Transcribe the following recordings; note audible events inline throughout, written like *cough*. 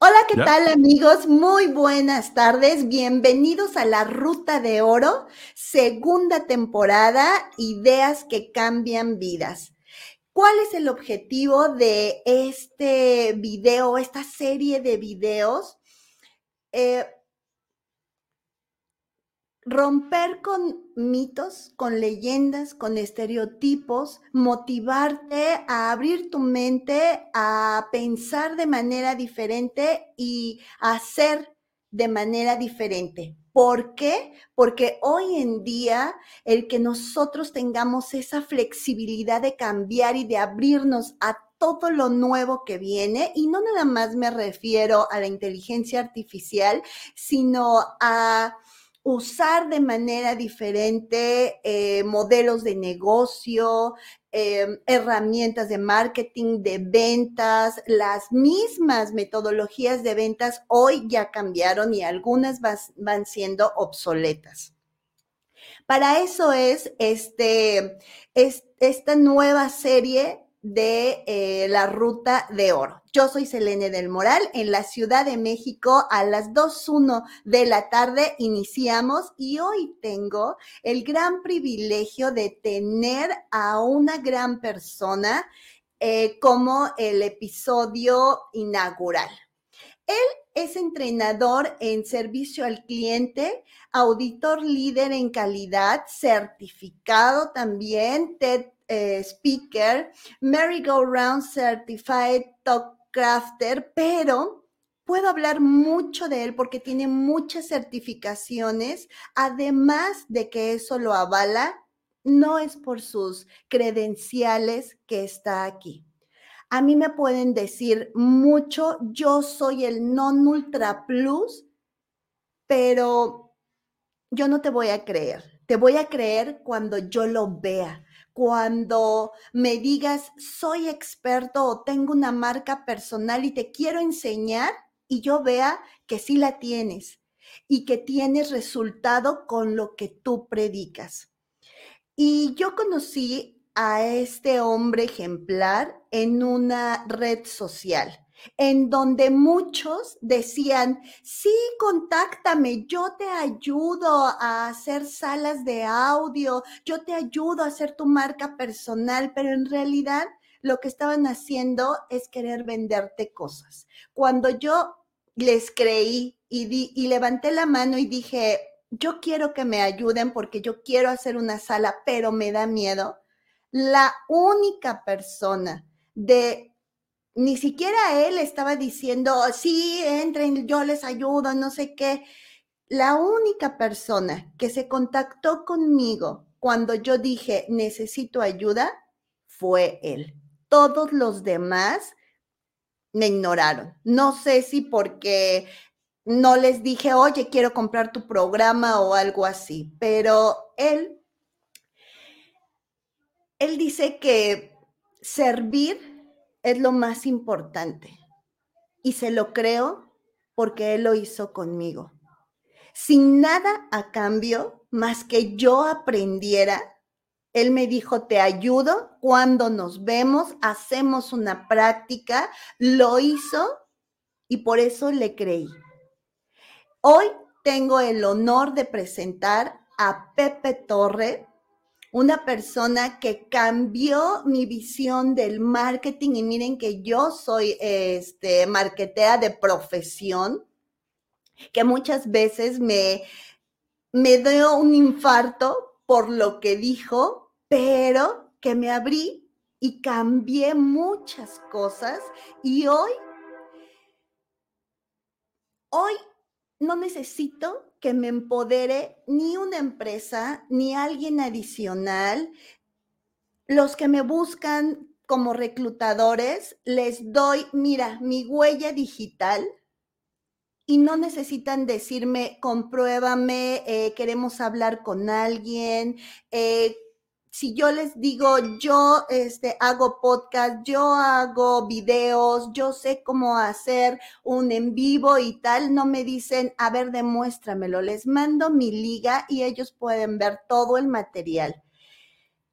Hola, ¿qué tal amigos? Muy buenas tardes. Bienvenidos a la Ruta de Oro, segunda temporada, Ideas que cambian vidas. ¿Cuál es el objetivo de este video, esta serie de videos? Eh, romper con mitos, con leyendas, con estereotipos, motivarte a abrir tu mente, a pensar de manera diferente y a hacer de manera diferente. ¿Por qué? Porque hoy en día el que nosotros tengamos esa flexibilidad de cambiar y de abrirnos a todo lo nuevo que viene, y no nada más me refiero a la inteligencia artificial, sino a usar de manera diferente eh, modelos de negocio, em, herramientas de marketing, de ventas, las mismas metodologías de ventas hoy ya cambiaron y algunas van siendo obsoletas. Para eso es este, esta nueva serie de eh, la Ruta de Oro. Yo soy Selene del Moral, en la Ciudad de México a las 2.1 de la tarde iniciamos y hoy tengo el gran privilegio de tener a una gran persona eh, como el episodio inaugural. Él es entrenador en servicio al cliente, auditor líder en calidad, certificado también, TED eh, speaker, merry-go-round certified talk crafter, pero puedo hablar mucho de él porque tiene muchas certificaciones, además de que eso lo avala, no es por sus credenciales que está aquí. A mí me pueden decir mucho, yo soy el non ultra plus, pero yo no te voy a creer. Te voy a creer cuando yo lo vea, cuando me digas, soy experto o tengo una marca personal y te quiero enseñar y yo vea que sí la tienes y que tienes resultado con lo que tú predicas. Y yo conocí a este hombre ejemplar en una red social en donde muchos decían, sí, contáctame, yo te ayudo a hacer salas de audio, yo te ayudo a hacer tu marca personal, pero en realidad lo que estaban haciendo es querer venderte cosas. Cuando yo les creí y, y levanté la mano y dije, yo quiero que me ayuden porque yo quiero hacer una sala, pero me da miedo, la única persona de ni siquiera él estaba diciendo, sí, entren, yo les ayudo, no sé qué. La única persona que se contactó conmigo cuando yo dije, necesito ayuda, fue él. Todos los demás me ignoraron. No sé si porque no les dije, oye, quiero comprar tu programa o algo así, pero él, él dice que servir es lo más importante. Y se lo creo porque Él lo hizo conmigo. Sin nada a cambio, más que yo aprendiera, Él me dijo, te ayudo cuando nos vemos, hacemos una práctica, lo hizo y por eso le creí. Hoy tengo el honor de presentar a Pepe Torre, una persona que cambió mi visión del marketing y miren que yo soy este marketea de profesión, que muchas veces me me dio un infarto por lo que dijo, pero que me abrí y cambié muchas cosas y hoy hoy no necesito que me empodere ni una empresa, ni alguien adicional. Los que me buscan como reclutadores, les doy, mira, mi huella digital y no necesitan decirme, compruébame, eh, queremos hablar con alguien, eh, si yo les digo, yo este, hago podcast, yo hago videos, yo sé cómo hacer un en vivo y tal, no me dicen, a ver, demuéstramelo, les mando mi liga y ellos pueden ver todo el material.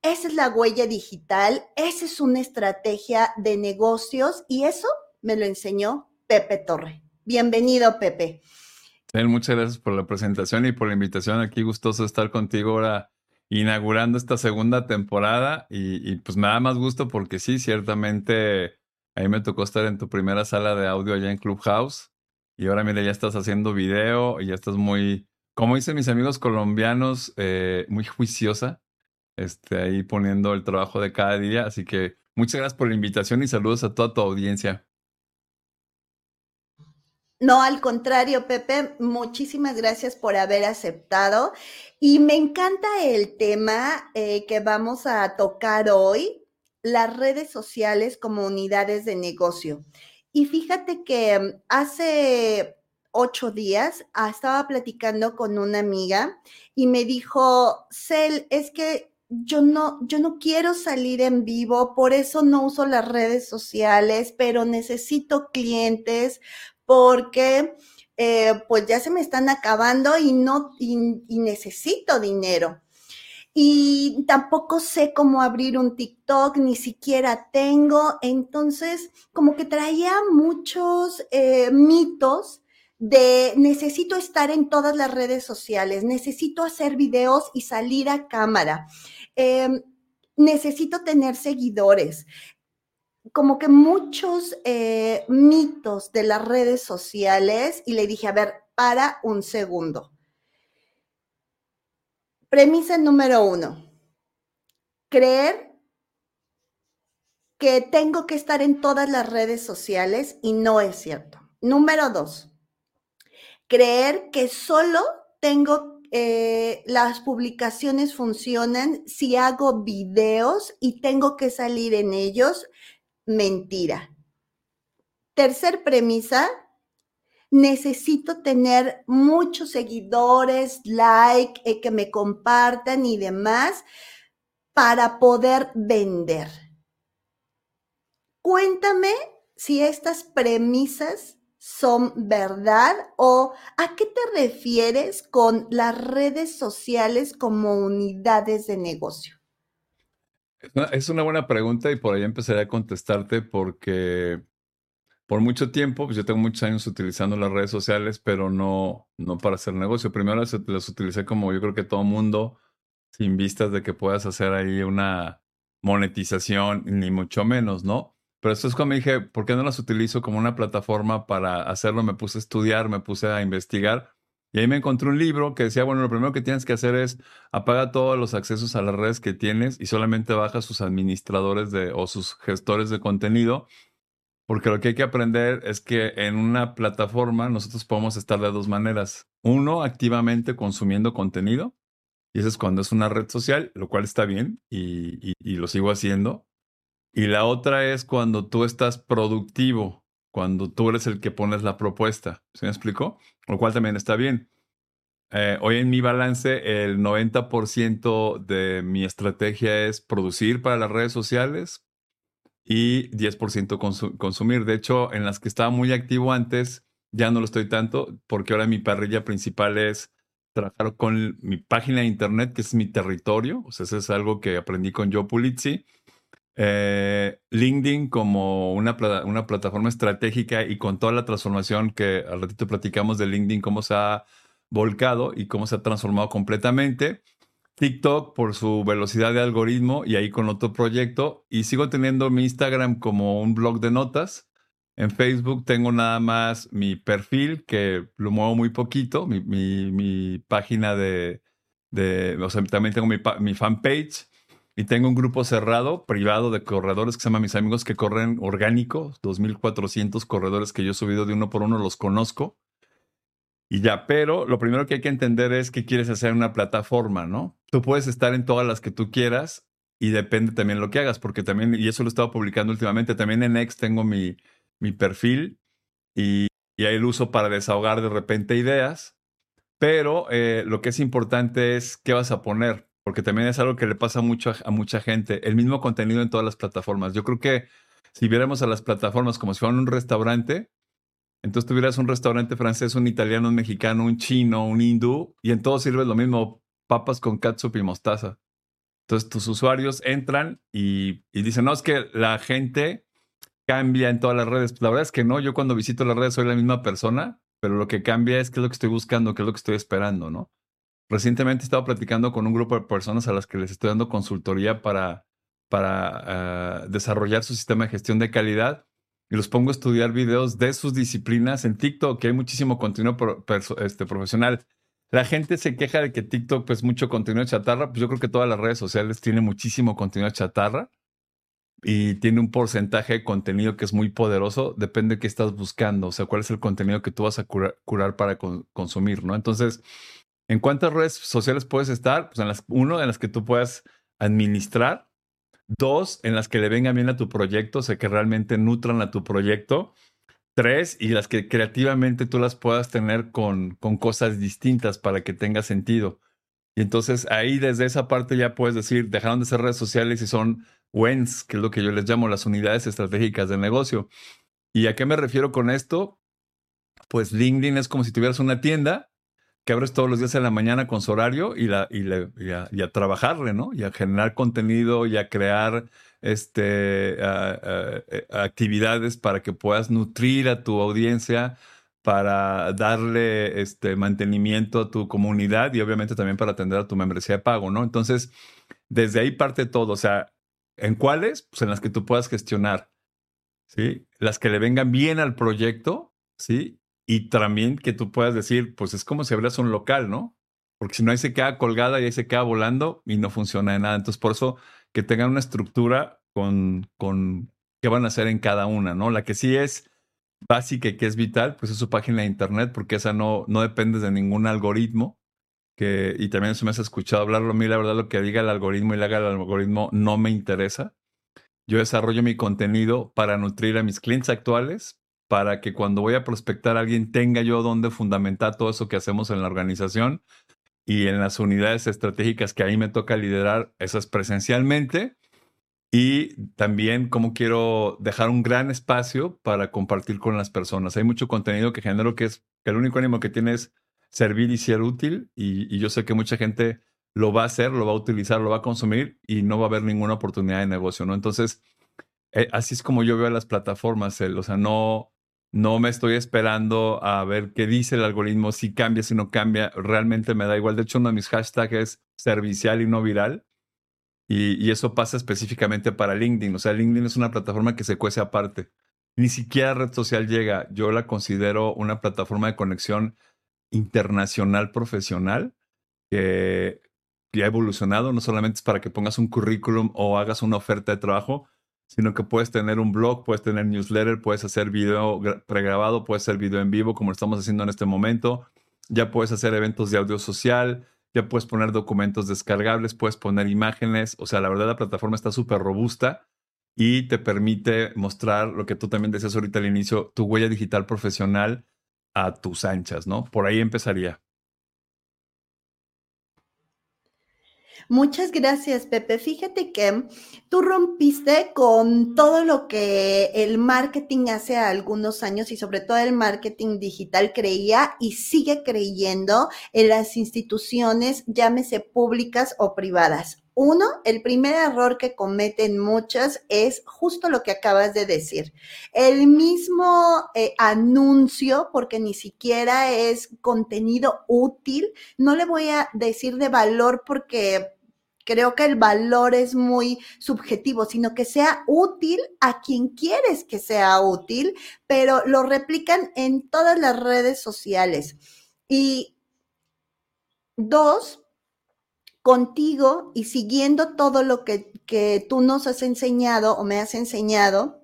Esa es la huella digital, esa es una estrategia de negocios y eso me lo enseñó Pepe Torre. Bienvenido, Pepe. muchas gracias por la presentación y por la invitación. Aquí gustoso estar contigo ahora inaugurando esta segunda temporada y, pues me da más gusto porque sí, ciertamente ahí me tocó estar en tu primera sala de audio allá en Clubhouse y ahora mira, ya estás haciendo video y ya estás muy, como dicen mis amigos colombianos, eh, muy juiciosa, este, ahí poniendo el trabajo de cada día. Así que muchas gracias por la invitación y saludos a toda tu audiencia. No, al contrario, Pepe, muchísimas gracias por haber aceptado. Y me encanta el tema eh, que vamos a tocar hoy, las redes sociales como unidades de negocio. Y fíjate que hace ocho días ah, estaba platicando con una amiga y me dijo, Cel, es que yo no, yo no quiero salir en vivo, por eso no uso las redes sociales, pero necesito clientes porque eh, pues ya se me están acabando y no, y, necesito dinero. Y tampoco sé cómo abrir un TikTok, ni siquiera tengo. Entonces, como que traía muchos eh, mitos de necesito estar en todas las redes sociales, necesito hacer videos y salir a cámara, em, necesito tener seguidores, como que muchos eh, mitos de las redes sociales y le dije, a ver, para un segundo. Premisa número uno, creer que tengo que estar en todas las redes sociales y no es cierto. Número dos, creer que solo tengo eh, las publicaciones funcionan si hago videos y tengo que salir en ellos mentira. Tercer premisa, necesito tener muchos seguidores, like, eh, que me compartan y demás para poder vender. Cuéntame si estas premisas son verdad o a qué te refieres con las redes sociales como unidades de negocio. Es una buena pregunta y por ahí empezaré a contestarte porque por mucho tiempo, pues yo tengo muchos años utilizando las redes sociales, pero no, no para hacer negocio. Primero las, las utilicé como yo creo que todo mundo, sin vistas de que puedas hacer ahí una monetización, ni mucho menos, ¿no? Pero esto es cuando dije, ¿por qué no las utilizo como una plataforma para hacerlo? Me puse a estudiar, me puse a investigar y ahí me encontré un libro que decía, bueno, lo primero que tienes que hacer es apaga todos los accesos a las redes que tienes y solamente baja sus administradores de, o sus gestores de contenido, porque lo que hay que aprender es que en una plataforma nosotros podemos estar de dos maneras. Uno, activamente consumiendo contenido, y eso es cuando es una red social, lo cual está bien y, y lo sigo haciendo. Y la otra es cuando tú estás productivo, cuando tú eres el que pones la propuesta. ¿Se me explicó? Lo cual también está bien. Eh, hoy en mi balance, el 90% de mi estrategia es producir para las redes sociales y 10% consumir. De hecho, en las que estaba muy activo antes, ya no lo estoy tanto, porque ahora mi parrilla principal es trabajar con mi página de internet, que es mi territorio. O sea, eso es algo que aprendí con Joe Pulizzi eh, LinkedIn como una, una, plataforma estratégica y con toda la transformación que al ratito platicamos de LinkedIn, cómo se ha volcado y cómo se ha transformado completamente. TikTok por su velocidad de algoritmo y ahí con otro proyecto. Y sigo teniendo mi Instagram como un blog de notas. En Facebook tengo nada más mi perfil, que lo muevo muy poquito, mi, mi, página de, de, o sea, también tengo mi, mi fanpage y tengo un grupo cerrado, privado de corredores que se llama Mis Amigos que Corren Orgánico, 2.400 corredores que yo he subido de uno por uno, los conozco. Y ya, pero lo primero que hay que entender es que quieres hacer una plataforma, ¿no? Tú puedes estar en todas las que tú quieras y depende también lo que hagas, porque también, y eso lo he estado publicando últimamente, también en X tengo mi, mi perfil y, y ahí lo uso para desahogar de repente ideas, pero eh, lo que es importante es qué vas a poner porque también es algo que le pasa mucho a, mucha gente, el mismo contenido en todas las plataformas. Yo creo que si viéramos a las plataformas como si fueran un restaurante, entonces tuvieras un restaurante francés, un italiano, un mexicano, un chino, un hindú, y en todo sirve lo mismo, papas con catsup y mostaza. Entonces tus usuarios entran y dicen, no, es que la gente cambia en todas las redes. La verdad es que no, yo cuando visito las redes soy la misma persona, pero lo que cambia es qué es lo que estoy buscando, qué es lo que estoy esperando, ¿no? Recientemente he estado platicando con un grupo de personas a las que les estoy dando consultoría para, para ah, desarrollar su sistema de gestión de calidad y los pongo a estudiar videos de sus disciplinas en TikTok, que hay muchísimo contenido este, profesional. La gente se queja de que TikTok, pues mucho contenido chatarra, pues yo creo que todas las redes sociales tienen muchísimo contenido chatarra y tiene un porcentaje de contenido que es muy poderoso, depende de qué estás buscando, o sea, cuál es el contenido que tú vas a curar, para consumir, ¿no? Entonces, ¿en cuántas redes sociales puedes estar? Pues en las, uno, en las que tú puedas administrar, dos, en las que le vengan bien a tu proyecto, o sea, que realmente nutran a tu proyecto, tres, y las que creativamente tú las puedas tener con, con cosas distintas para que tenga sentido. Y entonces ahí desde esa parte ya puedes decir, dejaron de ser redes sociales y son WENS, que es lo que yo les llamo las unidades estratégicas de negocio. ¿Y a qué me refiero con esto? Pues LinkedIn es como si tuvieras una tienda que abres todos los días en la mañana con su horario y, a, trabajarle, ¿no? Y a generar contenido y a crear este, eh, actividades para que puedas nutrir a tu audiencia, para darle este mantenimiento a tu comunidad y obviamente también para atender a tu membresía de pago, ¿no? Entonces, desde ahí parte todo, o sea, ¿En cuáles? Pues en las que tú puedas gestionar, ¿sí? Las que le vengan bien al proyecto, ¿sí? Y también que tú puedas decir, pues es como si abrieras un local, ¿no? Porque si no, ahí se queda colgada y ahí se queda volando y no funciona de nada. Entonces, por eso que tengan una estructura con, con qué van a hacer en cada una, ¿no? La que sí es básica y que es vital, pues es su página de internet, porque esa no, no depende de ningún algoritmo, que, y también se me has escuchado hablarlo a mí, la verdad lo que diga el algoritmo y le haga el algoritmo no me interesa. Yo desarrollo mi contenido para nutrir a mis clientes actuales, para que cuando voy a prospectar a alguien tenga yo donde fundamentar todo eso que hacemos en la organización y en las unidades estratégicas que ahí me toca liderar, esas presencialmente. Y también cómo quiero dejar un gran espacio para compartir con las personas. Hay mucho contenido que genero que es que el único ánimo que tiene es servir y ser útil y, yo sé que mucha gente lo va a hacer, lo va a utilizar, lo va a consumir y no va a haber ninguna oportunidad de negocio, ¿no? Entonces, eh, así es como yo veo las plataformas, o sea, no, no me estoy esperando a ver qué dice el algoritmo, si cambia, si no cambia, realmente me da igual. De hecho, uno de mis hashtags es servicial y no viral. Y, eso pasa específicamente para LinkedIn. O sea, LinkedIn es una plataforma que se cuece aparte. Ni siquiera red social llega. Yo la considero una plataforma de conexión internacional profesional que, ha evolucionado, no solamente es para que pongas un currículum o hagas una oferta de trabajo, sino que puedes tener un blog, puedes tener newsletter, puedes hacer video pregrabado, puedes hacer video en vivo como lo estamos haciendo en este momento, ya puedes hacer eventos de audio social, ya puedes poner documentos descargables, puedes poner imágenes, o sea, la verdad la plataforma está súper robusta y te permite mostrar lo que tú también decías ahorita al inicio, tu huella digital profesional a tus anchas, ¿no? Por ahí empezaría. Muchas gracias, Pepe. Fíjate que tú rompiste con todo lo que el marketing hace algunos años y sobre todo el marketing digital creía y sigue creyendo en las instituciones, llámese públicas o privadas. Uno, el primer error que cometen muchas es justo lo que acabas de decir. El mismo eh, anuncio, porque ni siquiera es contenido útil, no le voy a decir de valor porque creo que el valor es muy subjetivo, sino que sea útil a quien quieres que sea útil, pero lo replican en todas las redes sociales. Y dos, contigo y siguiendo todo lo que, tú nos has enseñado o me has enseñado,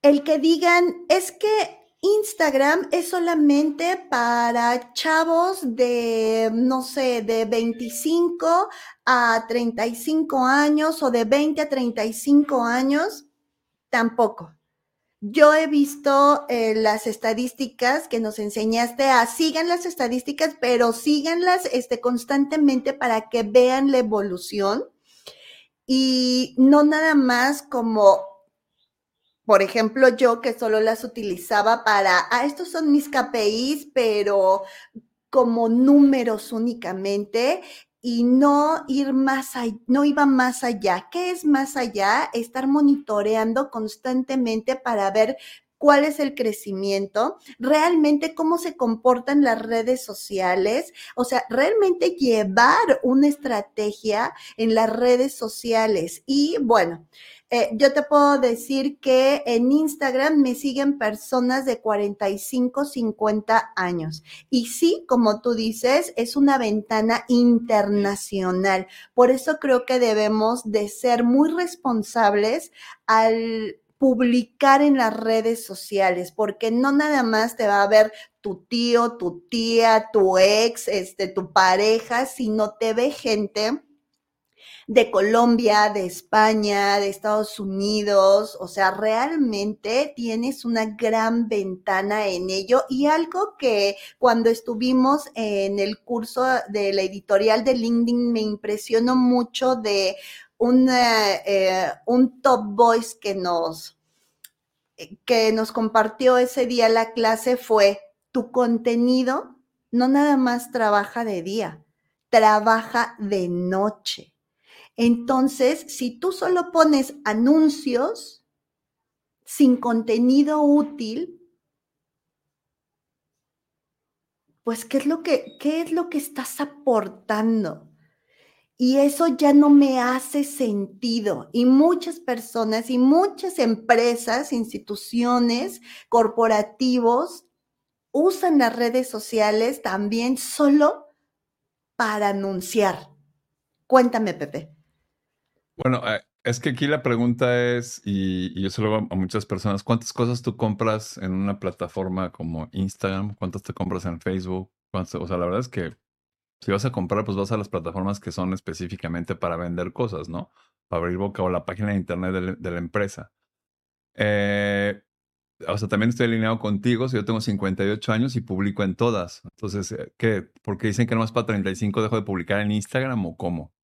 el que digan es que Instagram es solamente para chavos de, no sé, de 25 a 35 años o de 20 a 35 años, tampoco. Yo he visto eh, las estadísticas que nos enseñaste a sigan las estadísticas, pero síganlas este, constantemente para que vean la evolución y no nada más como, por ejemplo, yo que solo las utilizaba para, ah, estos son mis KPIs, pero como números únicamente y no ir más allá, no iba más allá. ¿Qué es más allá? Estar monitoreando constantemente para ver cuál es el crecimiento, realmente cómo se comportan las redes sociales, o sea, realmente llevar una estrategia en las redes sociales. Y bueno, eh, yo te puedo decir que en Instagram me siguen personas de 45, 50 años. Y sí, como tú dices, es una ventana internacional. Por eso creo que debemos de ser muy responsables al publicar en las redes sociales, porque no nada más te va a ver tu tío, tu tía, tu ex, este, tu pareja, sino te ve gente de Colombia, de España, de Estados Unidos, o sea, realmente tienes una gran ventana en ello y algo que cuando estuvimos en el curso de la editorial de LinkedIn me impresionó mucho de un, eh, un top voice que nos, que nos compartió ese día la clase fue, tu contenido no nada más trabaja de día, trabaja de noche. Entonces, si tú solo pones anuncios sin contenido útil, pues ¿qué es lo que, qué es lo que estás aportando? Y eso ya no me hace sentido. Y muchas personas y muchas empresas, instituciones, corporativos usan las redes sociales también solo para anunciar. Cuéntame, Pepe. Bueno, eh, es que aquí la pregunta es, y, yo se lo a muchas personas, ¿cuántas cosas tú compras en una plataforma como Instagram? ¿Cuántas te compras en Facebook? O sea, la verdad es que si vas a comprar, pues vas a las plataformas que son específicamente para vender cosas, ¿no? Para abrir boca o la página de internet de, la empresa. Eh, o sea, también estoy alineado contigo. Si yo tengo 58 años y publico en todas. Entonces, eh, ¿qué? Porque dicen que nomás para 35 dejo de publicar en Instagram o cómo?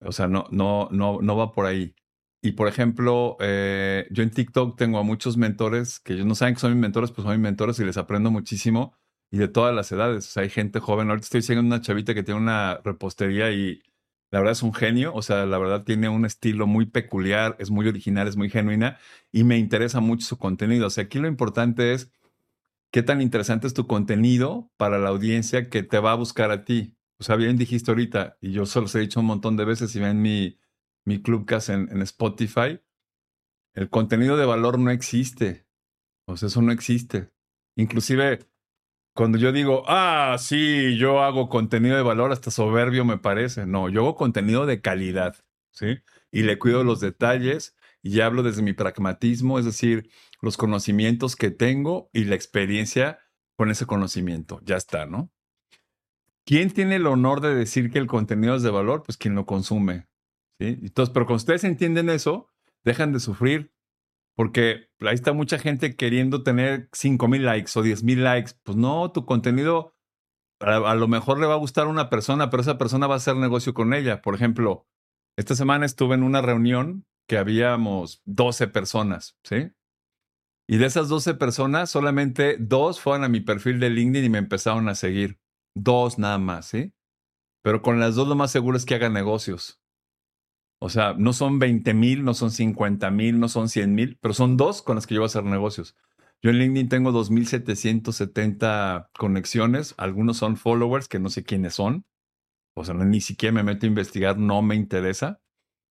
O sea, no, no, no, no va por ahí. Y por ejemplo, eh, yo en TikTok tengo a muchos mentores que ellos no saben que son mis mentores, pues son mis mentores y les aprendo muchísimo y de todas las edades. Hay gente joven. Ahorita estoy siguiendo una chavita que tiene una repostería y la verdad es un genio. O sea, la verdad tiene un estilo muy peculiar, es muy original, es muy genuina y me interesa mucho su contenido. O sea, aquí lo importante es qué tan interesante es tu contenido para la audiencia que te va a buscar a ti. O sea, bien dijiste ahorita, y yo solo os he dicho un montón de veces, si ven mi, mi Clubcast en, en Spotify, el contenido de valor no existe. O sea, eso no existe. Inclusive cuando yo digo, ah, sí, yo hago contenido de valor, hasta soberbio me parece. No, yo hago contenido de calidad, ¿sí? Y le cuido los detalles y hablo desde mi pragmatismo, es decir, los conocimientos que tengo y la experiencia con ese conocimiento. Ya está, ¿no? ¿Quién tiene el honor de decir que el contenido es de valor? Pues quien lo consume. ¿sí? Entonces, pero cuando ustedes entienden eso, dejan de sufrir porque ahí está mucha gente queriendo tener 5 mil likes o 10 mil likes. Pues no, tu contenido a, lo mejor le va a gustar a una persona, pero esa persona va a hacer negocio con ella. Por ejemplo, esta semana estuve en una reunión que habíamos 12 personas, ¿sí? Y de esas 12 personas, solamente dos fueron a mi perfil de LinkedIn y me empezaron a seguir. Dos nada más, ¿sí? Pero con las dos lo más seguro es que hagan negocios. O sea, no son 20 mil, no son 50 mil, no son 100 mil, pero son dos con las que yo voy a hacer negocios. Yo en LinkedIn tengo 2.770 conexiones. Algunos son followers que no sé quiénes son. O sea, ni siquiera me meto a investigar, no me interesa.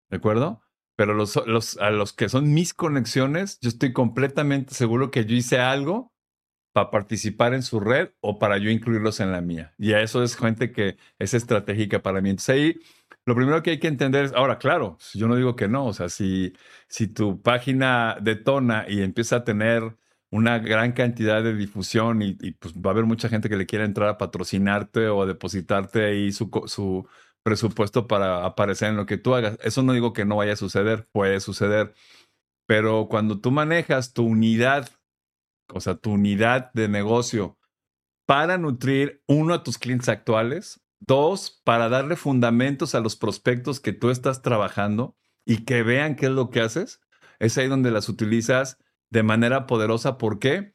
¿De acuerdo? Pero los, los, a los que son mis conexiones, yo estoy completamente seguro que yo hice algo para participar en su red o para yo incluirlos en la mía. Y a eso es gente que es estratégica para mí. Entonces ahí lo primero que hay que entender es, ahora, claro, yo no digo que no, o sea, si, si tu página detona y empieza a tener una gran cantidad de difusión y, pues va a haber mucha gente que le quiera entrar a patrocinarte o a depositarte ahí su, su presupuesto para aparecer en lo que tú hagas. Eso no digo que no vaya a suceder, puede suceder, pero cuando tú manejas tu unidad, o sea, tu unidad de negocio para nutrir uno a tus clientes actuales, Dos, para darle fundamentos a los prospectos que tú estás trabajando y que vean qué es lo que haces. Es ahí donde las utilizas de manera poderosa. ¿Por qué?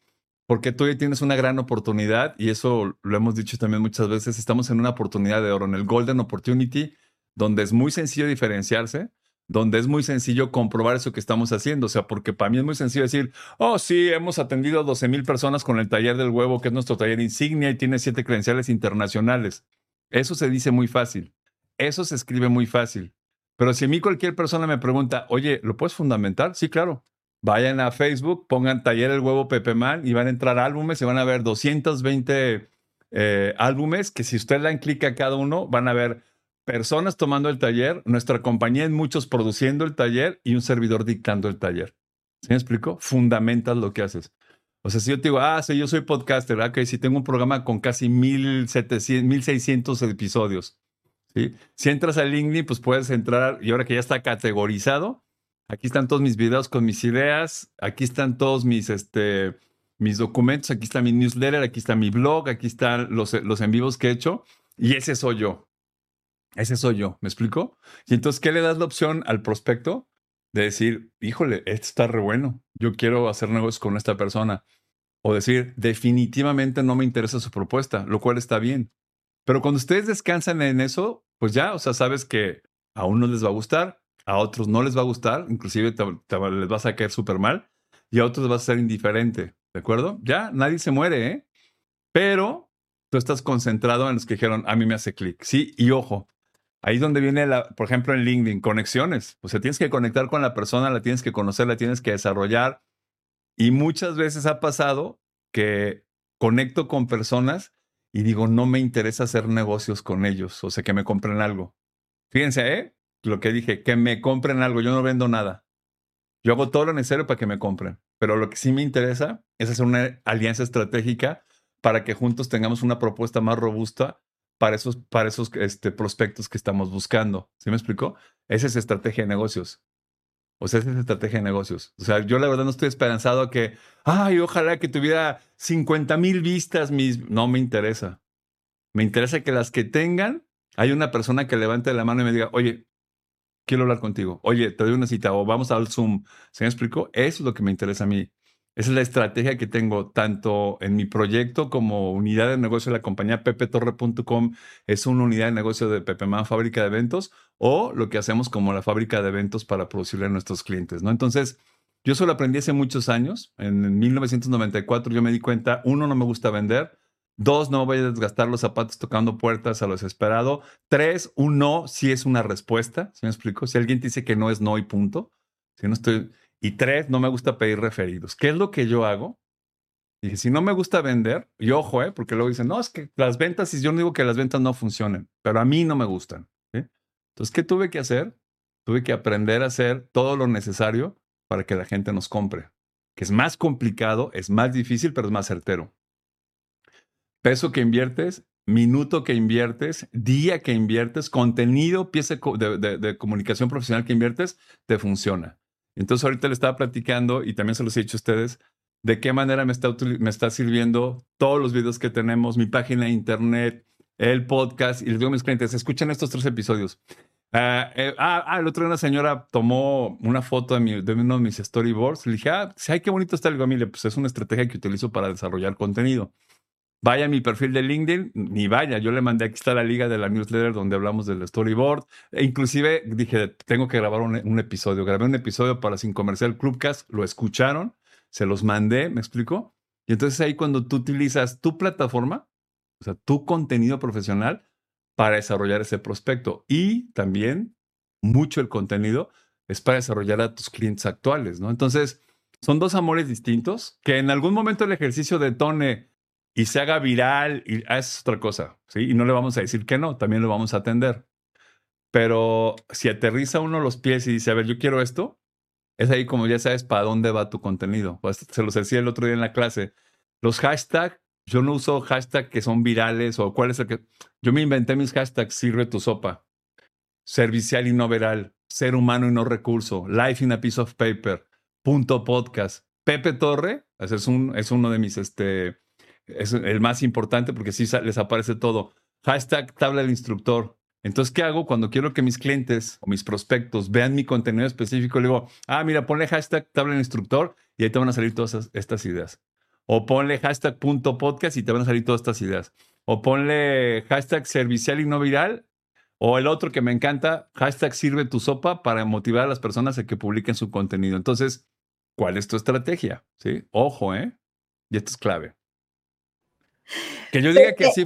porque tú ya tienes una gran oportunidad y eso lo hemos dicho también muchas veces, estamos en una oportunidad de oro, en el Golden Opportunity, donde es muy sencillo diferenciarse, donde es muy sencillo comprobar eso que estamos haciendo. O sea, porque para mí es muy sencillo decir, oh, sí, hemos atendido a 12 mil personas con el taller del huevo, que es nuestro taller insignia y tiene siete credenciales internacionales. Eso se dice muy fácil. Eso se escribe muy fácil. Pero si a mí cualquier persona me pregunta, oye, ¿lo puedes fundamentar? Sí, claro. Vayan a Facebook, pongan Taller el Huevo Pepe Man y van a entrar álbumes y van a ver 220 eh, álbumes que si ustedes dan clic a cada uno, van a ver personas tomando el taller, nuestra compañía en muchos produciendo el taller y un servidor dictando el taller. ¿Sí me explico? Fundamentas lo que haces. O sea, si yo te digo, ah, sí, yo soy podcaster, ¿verdad? que si tengo un programa con casi 1700, 1600 episodios. ¿sí? Si entras a LinkedIn, pues puedes entrar, y ahora que ya está categorizado, aquí están todos mis videos con mis ideas, aquí están todos mis, este, mis documentos, aquí está mi newsletter, aquí está mi blog, aquí están los, los en vivos que he hecho, y ese soy yo. Ese soy yo, ¿me explico? Y entonces, ¿qué le das la opción al prospecto? De decir, híjole, esto está re bueno, yo quiero hacer negocios con esta persona. O decir, definitivamente no me interesa su propuesta, lo cual está bien. Pero cuando ustedes descansan en eso, pues ya, o sea, sabes que a unos les va a gustar, a otros no les va a gustar, inclusive les vas a caer súper mal, y a otros les va a ser indiferente, ¿de acuerdo? Ya, nadie se muere, ¿eh? Pero tú estás concentrado en los que dijeron, a mí me hace clic, ¿sí? Y ojo, Ahí es donde viene, la, por ejemplo, en LinkedIn, conexiones. O sea, tienes que conectar con la persona, la tienes que conocer, la tienes que desarrollar. Y muchas veces ha pasado que conecto con personas y digo, no me interesa hacer negocios con ellos, o sea, que me compren algo. Fíjense, ¿eh? Lo que dije, que me compren algo, yo no vendo nada. Yo hago todo lo necesario para que me compren, pero lo que sí me interesa es hacer una alianza estratégica para que juntos tengamos una propuesta más robusta para esos, para esos este, prospectos que estamos buscando. ¿Sí me explico? Esa es estrategia de negocios. O sea, esa es estrategia de negocios. O sea, yo la verdad no estoy esperanzado a que, ay, ojalá que tuviera 50 mil vistas. Mis... No me interesa. Me interesa que las que tengan, hay una persona que levante la mano y me diga, oye, quiero hablar contigo. Oye, te doy una cita o vamos al Zoom. ¿Se me explico? Eso es lo que me interesa a mí. Esa es la estrategia que tengo tanto en mi proyecto como unidad de negocio de la compañía pepetorre.com es una unidad de negocio de Pepeman Fábrica de Eventos o lo que hacemos como la fábrica de eventos para producirle a nuestros clientes, ¿no? Entonces, yo solo aprendí hace muchos años. En 1994 yo me di cuenta, uno, no me gusta vender. Dos, no voy a desgastar los zapatos tocando puertas a lo desesperado. Tres, un no sí es una respuesta. ¿Sí me explico? Si alguien dice que no es no y punto. Si no estoy, y tres, no me gusta pedir referidos. ¿Qué es lo que yo hago? Dije, si no me gusta vender, y ojo, ¿eh? porque luego dicen, no, es que las ventas, y yo no digo que las ventas no funcionen, pero a mí no me gustan. Entonces, ¿qué tuve que hacer? Tuve que aprender a hacer todo lo necesario para que la gente nos compre, que es más complicado, es más difícil, pero es más certero. Peso que inviertes, minuto que inviertes, día que inviertes, contenido, pieza de, de comunicación profesional que inviertes, te funciona. Entonces ahorita le estaba platicando y también se los he dicho a ustedes de qué manera me está, me está sirviendo todos los videos que tenemos, mi página de internet, el podcast y les digo a mis clientes, escuchen estos tres episodios. ah, eh, ah, ah el otro día una señora tomó una foto de, mi, de uno de mis storyboards. Le dije, ah, sí, qué bonito está el Gamile. Pues es una estrategia que utilizo para desarrollar contenido vaya a mi perfil de LinkedIn, ni vaya, yo le mandé, aquí está la liga de la newsletter donde hablamos del storyboard, e inclusive dije, tengo que grabar un, episodio, grabé un episodio para Sin Comercial Clubcast, lo escucharon, se los mandé, ¿me explico? Y entonces ahí cuando tú utilizas tu plataforma, o sea, tu contenido profesional para desarrollar ese prospecto y también mucho el contenido es para desarrollar a tus clientes actuales, ¿no? Entonces, son dos amores distintos que en algún momento el ejercicio de Tone y se haga viral, y ah, es otra cosa, ¿sí? Y no le vamos a decir que no, también lo vamos a atender. Pero si aterriza uno los pies y dice, a ver, yo quiero esto, es ahí como ya sabes para dónde va tu contenido. Se los decía el otro día en la clase. Los hashtags, yo no uso hashtags que son virales o cuál es que... Yo me inventé mis hashtags, sirve tu sopa, servicial y no veral, ser humano y no recurso, life in a piece of paper, punto podcast. Pepe Torre, es, un, es uno de mis, este, es el más importante porque sí les aparece todo. Hashtag tabla del instructor. Entonces, ¿qué hago cuando quiero que mis clientes o mis prospectos vean mi contenido específico? Le digo, ah, mira, ponle hashtag tabla del instructor y ahí te van a salir todas estas ideas. O ponle hashtag punto podcast y te van a salir todas estas ideas. O ponle hashtag servicial y no viral. O el otro que me encanta, hashtag sirve tu sopa para motivar a las personas a que publiquen su contenido. Entonces, ¿cuál es tu estrategia? ¿Sí? Ojo, ¿eh? Y esto es clave. Que yo diga que así,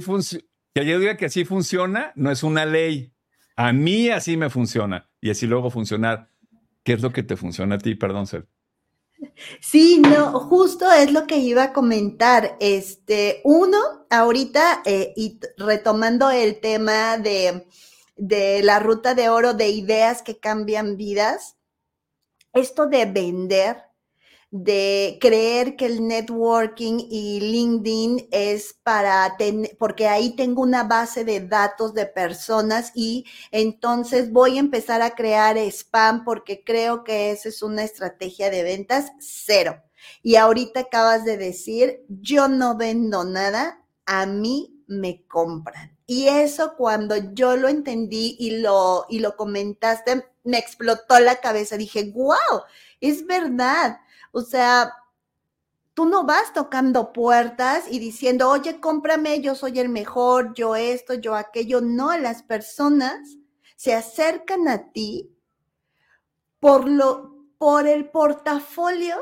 que yo diga que así funciona no es una ley. A mí así me funciona. Y así luego funcionar. ¿Qué es lo que te funciona a ti? Perdón, Ser. Sí, no, justo es lo que iba a comentar. Este, uno, ahorita, eh, y retomando el tema de, de la ruta de oro de ideas que cambian vidas, esto de vender de creer que el networking y LinkedIn es para tener, porque ahí tengo una base de datos de personas y entonces voy a empezar a crear spam porque creo que esa es una estrategia de ventas cero. Y ahorita acabas de decir, yo no vendo nada, a mí me compran. Y eso cuando yo lo entendí y lo, y lo comentaste, me explotó la cabeza. Dije, wow, es verdad o sea, tú no vas tocando puertas y diciendo, oye, cómprame, yo soy el mejor, yo esto, yo aquello. No, las personas se acercan a ti por, lo, por el portafolio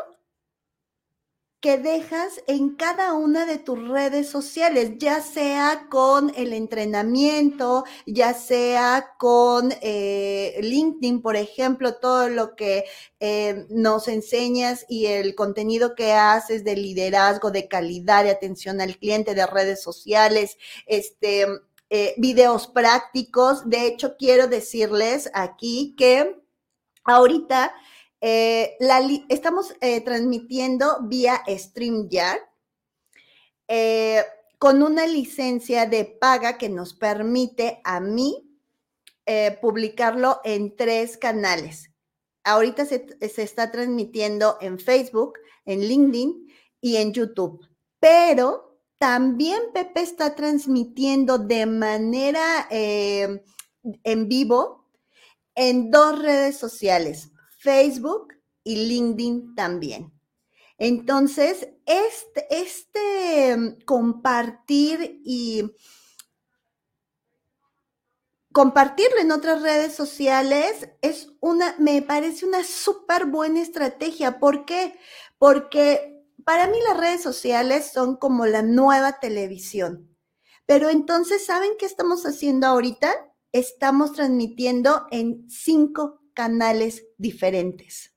que dejas en cada una de tus redes sociales, ya sea con el entrenamiento, ya sea con eh, LinkedIn, por ejemplo, todo lo que eh, nos enseñas y el contenido que haces de liderazgo, de calidad, de atención al cliente, de redes sociales, este, eh, videos prácticos. De hecho, quiero decirles aquí que ahorita eh, estamos eh, transmitiendo vía StreamYard eh, con una licencia de paga que nos permite a mí publicarlo en tres canales. Ahorita se, está transmitiendo en Facebook, en LinkedIn y en YouTube. Pero también Pepe está transmitiendo de manera en vivo en dos redes sociales, Facebook y LinkedIn también. Entonces, este, este mm, compartir y compartirlo en otras redes sociales es una, me parece una súper buena estrategia. ¿Por qué? Porque para mí las redes sociales son como la nueva televisión. Pero entonces, ¿saben qué estamos haciendo ahorita? Estamos transmitiendo en cinco canales diferentes.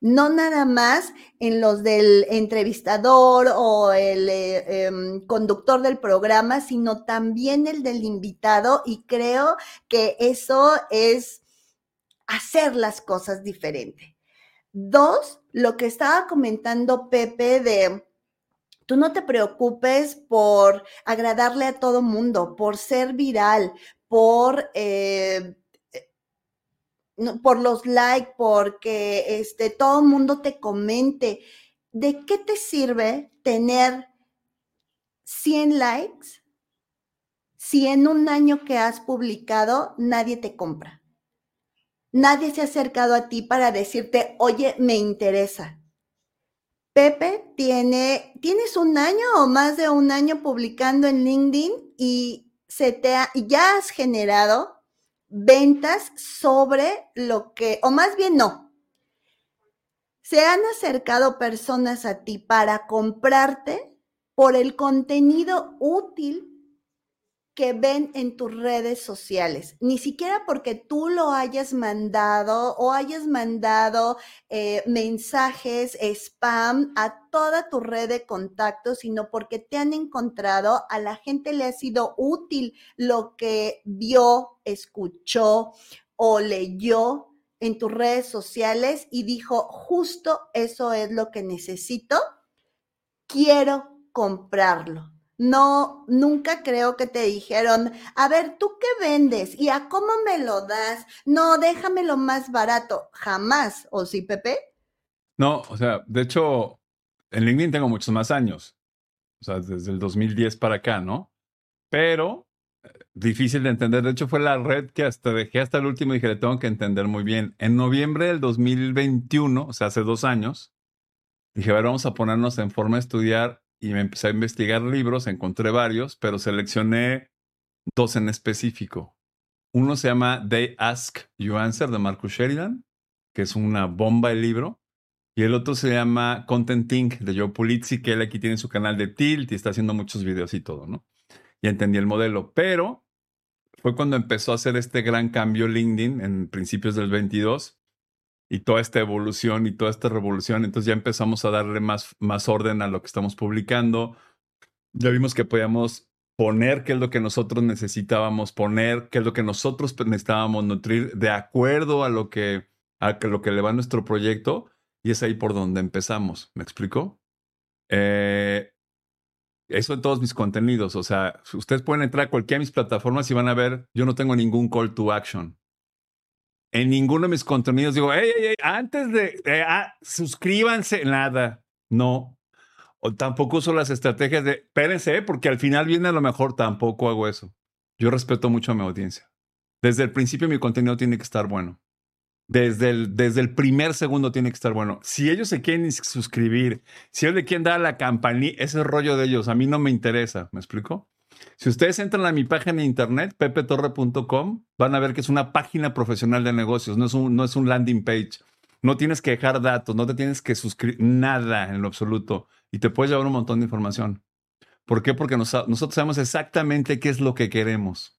No nada más en los del entrevistador o el eh, em, conductor del programa, sino también el del invitado y creo que eso es hacer las cosas diferente. Dos, lo que estaba comentando Pepe de tú no te preocupes por agradarle a todo mundo, por ser viral, por eh, por los likes, porque este, todo el mundo te comente. ¿De qué te sirve tener 100 likes si en un año que has publicado nadie te compra? Nadie se ha acercado a ti para decirte, oye, me interesa. Pepe tiene, tienes un año o más de un año publicando en LinkedIn y se te ya has generado ventas sobre lo que, o más bien no, se han acercado personas a ti para comprarte por el contenido útil que ven en tus redes sociales, ni siquiera porque tú lo hayas mandado o hayas mandado eh, mensajes spam a toda tu red de contactos, sino porque te han encontrado, a la gente le ha sido útil lo que vio, escuchó o leyó en tus redes sociales y dijo, justo eso es lo que necesito, quiero comprarlo no, nunca creo que te dijeron, a ver, ¿tú qué vendes? ¿Y a cómo me lo das? No, déjamelo más barato. Jamás. ¿O sí, Pepe? No, o sea, de hecho, en LinkedIn tengo muchos más años. O sea, desde el 2010 para acá, ¿no? Pero eh, difícil de entender. De hecho, fue la red que hasta dejé hasta el último y dije, le tengo que entender muy bien. En noviembre del 2021, o sea, hace dos años, dije, a ver, vamos a ponernos en forma de estudiar y me empecé a investigar libros, encontré varios, pero seleccioné dos en específico. Uno se llama They Ask You Answer de Marcus Sheridan, que es una bomba de libro. Y el otro se llama Content Inc. de Joe Pulizzi, que él aquí tiene su canal de Tilt y está haciendo muchos videos y todo, ¿no? Ya entendí el modelo, pero fue cuando empezó a hacer este gran cambio LinkedIn en principios del 22 y toda esta evolución y toda esta revolución. Entonces ya empezamos a darle más, más orden a lo que estamos publicando. Ya vimos que podíamos poner qué es lo que nosotros necesitábamos poner, qué es lo que nosotros necesitábamos nutrir de acuerdo a lo que, a lo que le va a nuestro proyecto. Y es ahí por donde empezamos. ¿Me explico? Eh, eso en todos mis contenidos. O sea, ustedes pueden entrar a cualquiera de mis plataformas y van a ver, yo no tengo ningún call to action. En ninguno de mis contenidos digo, hey, hey, hey antes de, ah, suscríbanse, nada. No. O tampoco uso las estrategias de, espérense, porque al final viene a lo mejor, tampoco hago eso. Yo respeto mucho a mi audiencia. Desde el principio mi contenido tiene que estar bueno. Desde el, desde el primer segundo tiene que estar bueno. Si ellos se quieren suscribir, si ellos le quieren dar la campanilla, ese rollo de ellos, a mí no me interesa. ¿Me explico? Si ustedes entran a mi página de internet, pepetorre.com, van a ver que es una página profesional de negocios, no es, un, no es un landing page. No tienes que dejar datos, no te tienes que suscribir, nada en lo absoluto. Y te puedes llevar un montón de información. ¿Por qué? Porque nosotros sabemos exactamente qué es lo que queremos.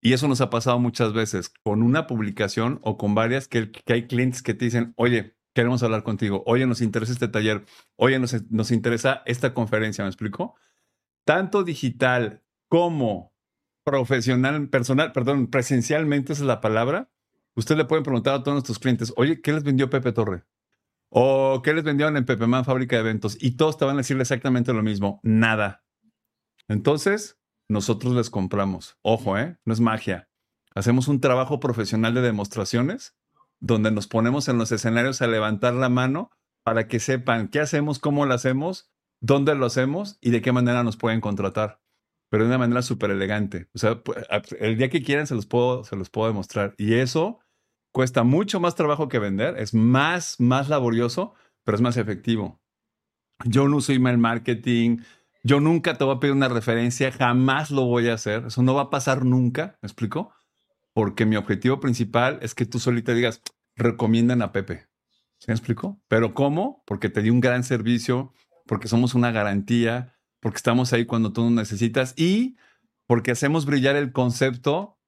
Y eso nos ha pasado muchas veces con una publicación o con varias que, hay clientes que te dicen, oye, queremos hablar contigo, oye, nos interesa este taller, oye, nos, nos interesa esta conferencia, ¿me explico? Tanto digital como profesional, personal, perdón, presencialmente esa es la palabra, usted le pueden preguntar a todos nuestros clientes, oye, ¿qué les vendió Pepe Torre? ¿O qué les vendieron en Pepe Man Fábrica de Eventos? Y todos te van a decirle exactamente lo mismo, nada. Entonces, nosotros les compramos. Ojo, ¿eh? No es magia. Hacemos un trabajo profesional de demostraciones donde nos ponemos en los escenarios a levantar la mano para que sepan qué hacemos, cómo lo hacemos, dónde lo hacemos y de qué manera nos pueden contratar. Pero de una manera súper elegante. O sea, el día que quieran se los, puedo, se los puedo demostrar. Y eso cuesta mucho más trabajo que vender, es más, más laborioso, pero es más efectivo. Yo no uso email marketing, yo nunca te voy a pedir una referencia, jamás lo voy a hacer. Eso no va a pasar nunca, ¿me explico? Porque mi objetivo principal es que tú solita digas, recomiendan a Pepe. ¿Sí me explico? Pero ¿cómo? Porque te di un gran servicio, porque somos una garantía, porque estamos ahí cuando tú nos necesitas y porque hacemos brillar el concepto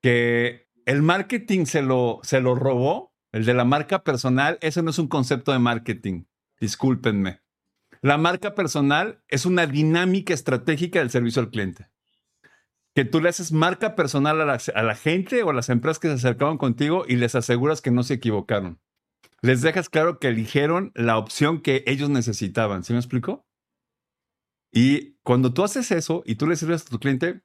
que el marketing se lo, se lo robó, el de la marca personal, eso no es un concepto de marketing. Discúlpenme. La marca personal es una dinámica estratégica del servicio al cliente. Que tú le haces marca personal a la, gente o a las empresas que se acercaron contigo y les aseguras que no se equivocaron. Les dejas claro que eligieron la opción que ellos necesitaban. ¿Sí me explico? Y cuando tú haces eso y tú le sirves a tu cliente,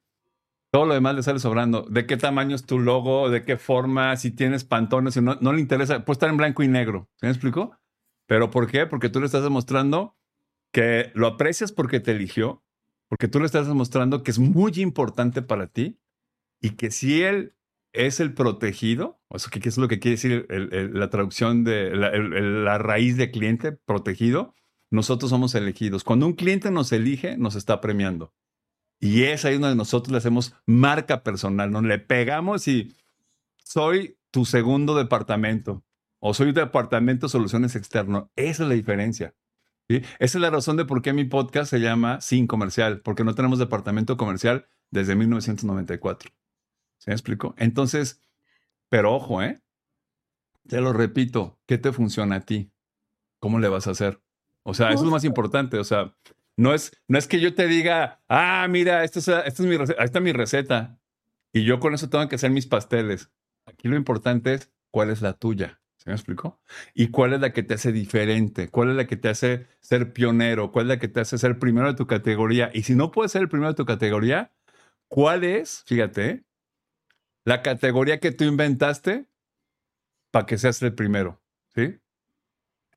todo lo demás le sale sobrando. ¿De qué tamaño es tu logo? ¿De qué forma? Si tienes pantones, si no, no le interesa, puede estar en blanco y negro. ¿Sí me explico? ¿Pero por qué? Porque tú le estás demostrando que lo aprecias porque te eligió, porque tú le estás demostrando que es muy importante para ti y que si él es el protegido, o sea, ¿qué es lo que quiere decir la traducción de la, raíz de cliente protegido? Nosotros somos elegidos. Cuando un cliente nos elige, nos está premiando. Y es ahí donde nosotros le hacemos marca personal, nos le pegamos y soy tu segundo departamento o soy departamento soluciones externo. Esa es la diferencia. Esa es la razón de por qué mi podcast se llama Sin Comercial, porque no tenemos departamento comercial desde 1994. ¿Se me explico? Entonces, pero ojo, ¿eh? Te lo repito, ¿qué te funciona a ti? ¿Cómo le vas a hacer? O sea, eso es lo más importante. O sea, no es, no es que yo te diga, ah, mira, esto es, esto es mi receta, está mi receta. Y yo con eso tengo que hacer mis pasteles. Aquí lo importante es cuál es la tuya. ¿Se me explicó? ¿Y cuál es la que te hace diferente? ¿Cuál es la que te hace ser pionero? ¿Cuál es la que te hace ser primero de tu categoría? Y si no puedes ser el primero de tu categoría, ¿cuál es, fíjate, la categoría que tú inventaste para que seas el primero? ¿Sí?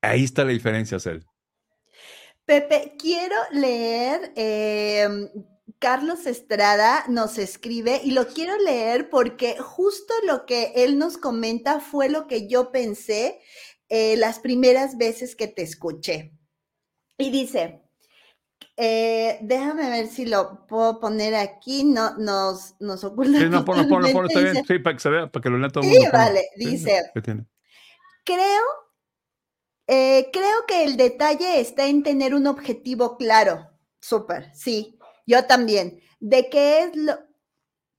Ahí está la diferencia, Cel. Pepe, quiero leer eh, Carlos Estrada nos escribe y lo quiero leer porque justo lo que él nos comenta fue lo que yo pensé eh, las primeras veces que te escuché. Y dice, Eh, déjame ver si lo puedo poner aquí. No, nos, nos oculta. Sí, no, ponlo, ponlo, ponlo, está bien. Sí, para que se vea, para que lo lea todo el Sí, mundo. vale. Sí, Dice, ¿qué tiene? creo, eh, creo que el detalle está en tener un objetivo claro. Súper, sí. Yo también. De qué es lo,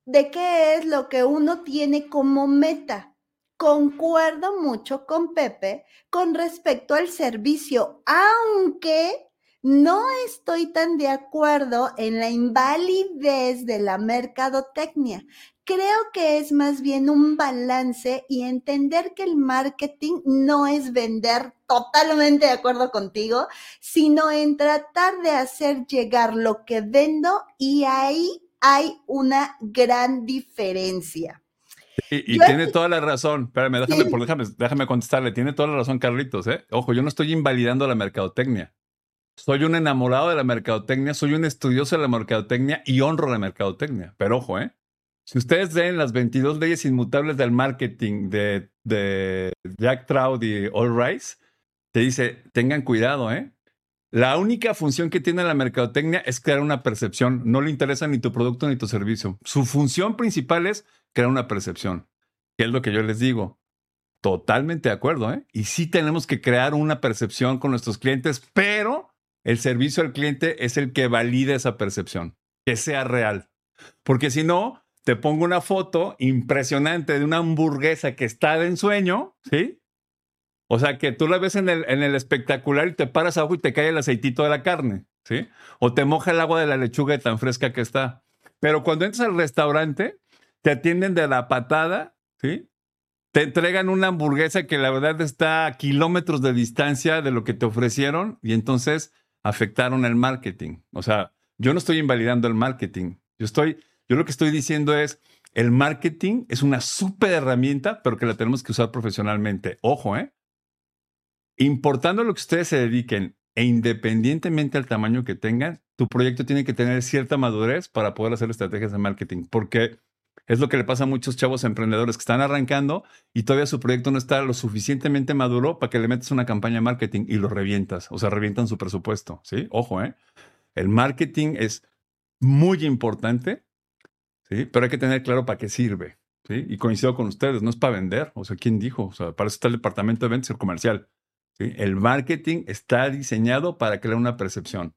de qué es lo que uno tiene como meta. Concuerdo mucho con Pepe con respecto al servicio, aunque no estoy tan de acuerdo en la invalidez de la mercadotecnia. Creo que es más bien un balance y entender que el marketing no es vender, totalmente de acuerdo contigo, sino en tratar de hacer llegar lo que vendo y ahí hay una gran diferencia. Y, y Yo tiene toda la razón. Espérame, déjame, Sí. por- déjame, déjame contestarle. Tiene toda la razón, Carlitos. ¿eh? Ojo, yo no estoy invalidando la mercadotecnia. Soy un enamorado de la mercadotecnia, soy un estudioso de la mercadotecnia y honro la mercadotecnia. Pero ojo, ¿eh? Si ustedes leen las 22 leyes inmutables del marketing de, de Jack Trout y All Rice, te dice, tengan cuidado, ¿eh? La única función que tiene la mercadotecnia es crear una percepción. No le interesa ni tu producto ni tu servicio. Su función principal es crear una percepción, que es lo que yo les digo. Totalmente de acuerdo, ¿eh? Y sí tenemos que crear una percepción con nuestros clientes, pero el servicio al cliente es el que valida esa percepción, que sea real. Porque si no, te pongo una foto impresionante de una hamburguesa que está de ensueño, ¿sí? O sea, que tú la ves en el, espectacular y te paras abajo y te cae el aceitito de la carne, ¿sí? O te moja el agua de la lechuga tan fresca que está. Pero cuando entras al restaurante, te atienden de la patada, ¿sí? Te entregan una hamburguesa que la verdad está a kilómetros de distancia de lo que te ofrecieron y entonces afectaron el marketing. O sea, yo no estoy invalidando el marketing. Yo estoy, yo lo que estoy diciendo es, el marketing es una súper herramienta, pero que la tenemos que usar profesionalmente. Ojo, ¿eh? Importando lo que ustedes se dediquen e independientemente del tamaño que tengan, tu proyecto tiene que tener cierta madurez para poder hacer estrategias de marketing, porque es lo que le pasa a muchos chavos emprendedores que están arrancando y todavía su proyecto no está lo suficientemente maduro para que le metas una campaña de marketing y lo revientas, o sea, revientan su presupuesto, ¿sí? Ojo, ¿eh? El marketing es muy importante, ¿sí? Pero hay que tener claro para qué sirve, ¿sí? Y coincido con ustedes, no es para vender, o sea, ¿quién dijo? O sea, para eso está el departamento de ventas y el comercial. El marketing está diseñado para crear una percepción.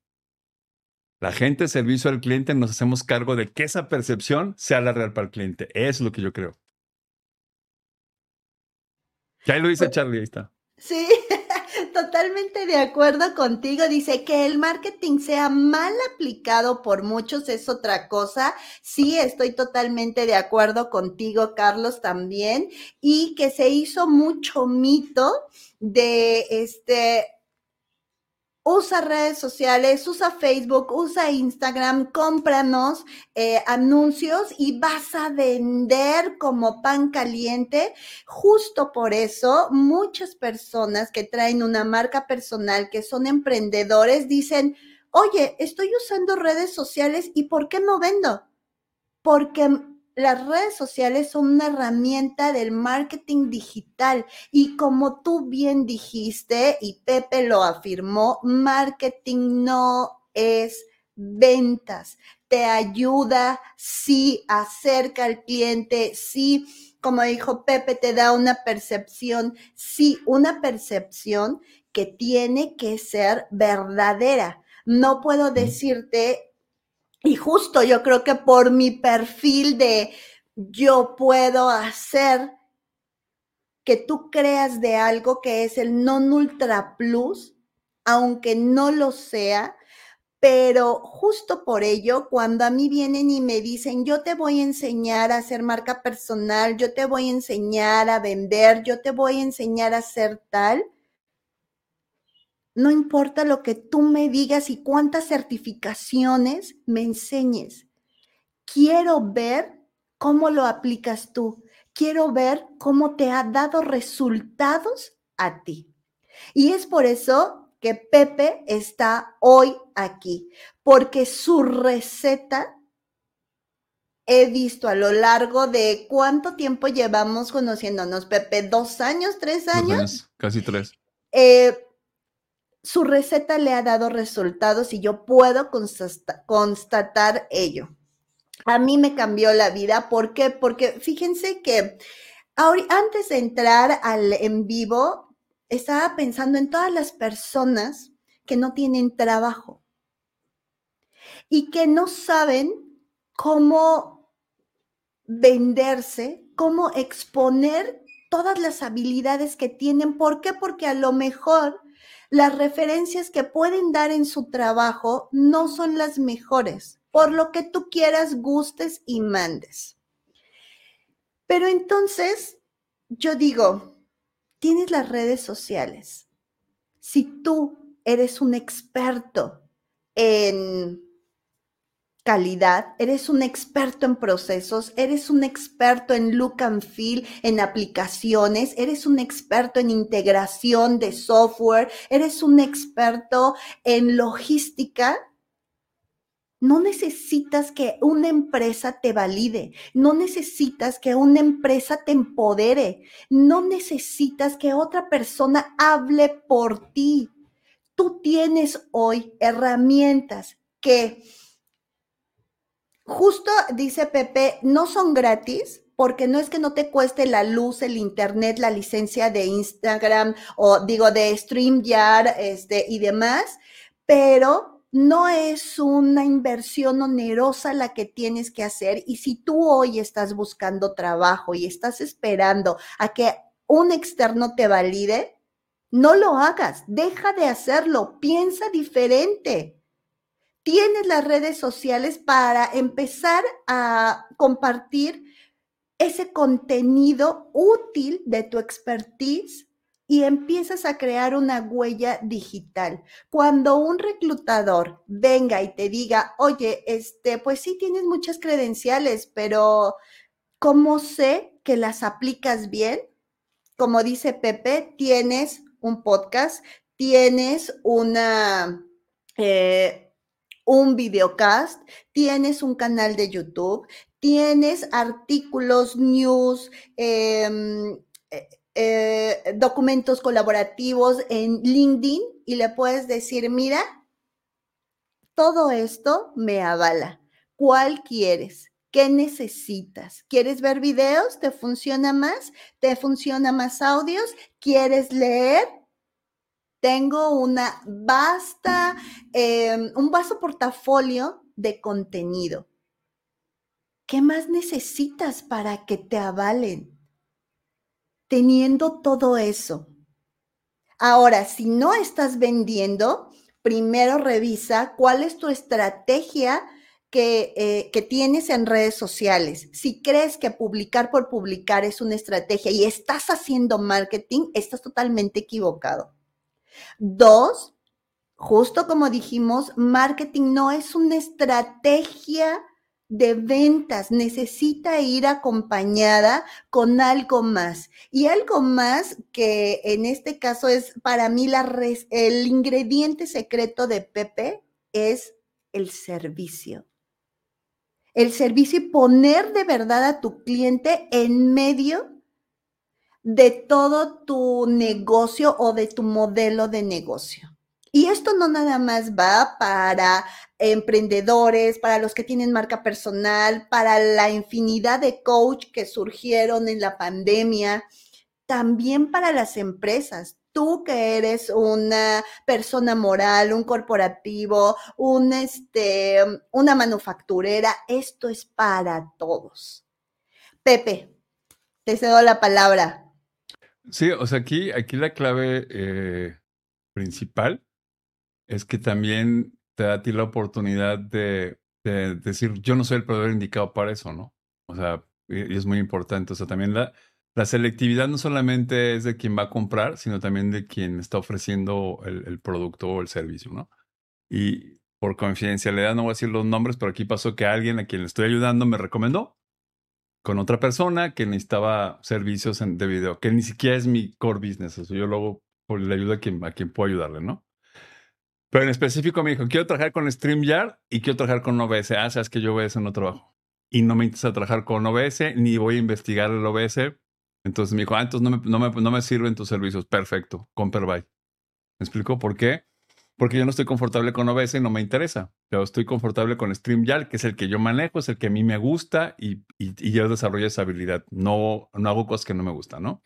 La gente de servicio al cliente nos hacemos cargo de que esa percepción sea la real para el cliente. Es lo que yo creo. Que ahí lo dice Charlie, ahí está. Sí, *laughs* totalmente de acuerdo contigo. Dice que el marketing sea mal aplicado por muchos es otra cosa. Sí, estoy totalmente de acuerdo contigo, Carlos, también. Y que se hizo mucho mito de este usa redes sociales, usa Facebook, usa Instagram, cómpranos eh, anuncios y vas a vender como pan caliente. Justo por eso, muchas personas que traen una marca personal, que son emprendedores, dicen, oye, estoy usando redes sociales y ¿por qué no vendo? Porque las redes sociales son una herramienta del marketing digital y como tú bien dijiste y Pepe lo afirmó, marketing no es ventas, te ayuda, sí, acerca al cliente, sí, como dijo Pepe, te da una percepción, sí, una percepción que tiene que ser verdadera. No puedo decirte y justo yo creo que por mi perfil de yo puedo hacer que tú creas de algo que es el non ultra plus, aunque no lo sea, pero justo por ello, cuando a mí vienen y me dicen, yo te voy a enseñar a hacer marca personal, yo te voy a enseñar a vender, yo te voy a enseñar a hacer tal, no importa lo que tú me digas y cuántas certificaciones me enseñes. Quiero ver cómo lo aplicas tú. Quiero ver cómo te ha dado resultados a ti. Y es por eso que Pepe está hoy aquí, porque su receta he visto a lo largo de cuánto tiempo llevamos conociéndonos, Pepe, dos años, tres años. Casi tres. Eh, su receta le ha dado resultados y yo puedo constatar ello. A mí me cambió la vida. ¿Por qué? Porque fíjense que antes de entrar al en vivo, estaba pensando en todas las personas que no tienen trabajo y que no saben cómo venderse, cómo exponer todas las habilidades que tienen. ¿Por qué? Porque a lo mejor las referencias que pueden dar en su trabajo no son las mejores, por lo que tú quieras, gustes y mandes. Pero entonces, yo digo, tienes las redes sociales. Si tú eres un experto en calidad, eres un experto en procesos, eres un experto en look and feel, en aplicaciones, eres un experto en integración de software, eres un experto en logística. No necesitas que una empresa te valide, no necesitas que una empresa te empodere, no necesitas que otra persona hable por ti. Tú tienes hoy herramientas que Justo dice Pepe, no son gratis porque no es que no te cueste la luz, el internet, la licencia de Instagram o digo de StreamYard este, y demás, pero no es una inversión onerosa la que tienes que hacer. Y si tú hoy estás buscando trabajo y estás esperando a que un externo te valide, no lo hagas, deja de hacerlo, piensa diferente tienes las redes sociales para empezar a compartir ese contenido útil de tu expertise y empiezas a crear una huella digital. Cuando un reclutador venga y te diga, oye, este, pues sí tienes muchas credenciales, pero ¿cómo sé que las aplicas bien? Como dice Pepe, tienes un podcast, tienes una, eh, un videocast, tienes un canal de YouTube, tienes artículos, news, em, eh, eh, documentos colaborativos en LinkedIn y le puedes decir, mira, todo esto me avala. ¿Cuál quieres? ¿Qué necesitas? ¿Quieres ver videos? ¿Te funciona más? ¿Te funciona más audios? ¿Quieres leer? Tengo una vasta, em, un vasto portafolio de contenido. ¿Qué más necesitas para que te avalen? Teniendo todo eso. Ahora, si no estás vendiendo, primero revisa cuál es tu estrategia que, eh, que, tienes en redes sociales. Si crees que publicar por publicar es una estrategia y estás haciendo marketing, estás totalmente equivocado. Dos, justo como dijimos, marketing no es una estrategia de ventas, necesita ir acompañada con algo más. Y algo más que en este caso es para mí el ingrediente secreto de Pepe es el servicio. El servicio y poner de verdad a tu cliente en medio de todo tu negocio o de tu modelo de negocio. Y esto no nada más va para emprendedores, para los que tienen marca personal, para la infinidad de coach que surgieron en la pandemia, también para las empresas. Tú que eres una persona moral, un corporativo, un este, una manufacturera, esto es para todos. Pepe, te cedo la palabra. Sí, o sea, aquí, aquí la clave eh, principal es que también te da a ti la oportunidad de, decir, yo no soy el proveedor indicado para eso, ¿no? O sea, y, es muy importante. O sea, también la, la selectividad no solamente es de quien va a comprar, sino también de quien está ofreciendo el, el producto o el servicio, ¿no? Y por confidencialidad no voy a decir los nombres, pero aquí pasó que alguien a quien le estoy ayudando me recomendó con otra persona que necesitaba servicios de video, que ni siquiera es mi core business. Eso yo luego pues, le ayudo a quien, a quien puedo ayudarle, ¿no? Pero en específico me dijo, quiero trabajar con StreamYard y quiero trabajar con OBS. Ah, sabes que yo OBS no trabajo. Y no me interesa trabajar con OBS, ni voy a investigar el OBS. Entonces me dijo, ah, entonces no me, no me, no me sirven tus servicios. Perfecto, con ¿Me explico por qué? Porque yo no estoy confortable con OBS y no me interesa. Pero estoy confortable con StreamYard, que es el que yo manejo, es el que a mí me gusta y, yo desarrollo esa habilidad. No, no hago cosas que no me gustan, ¿no?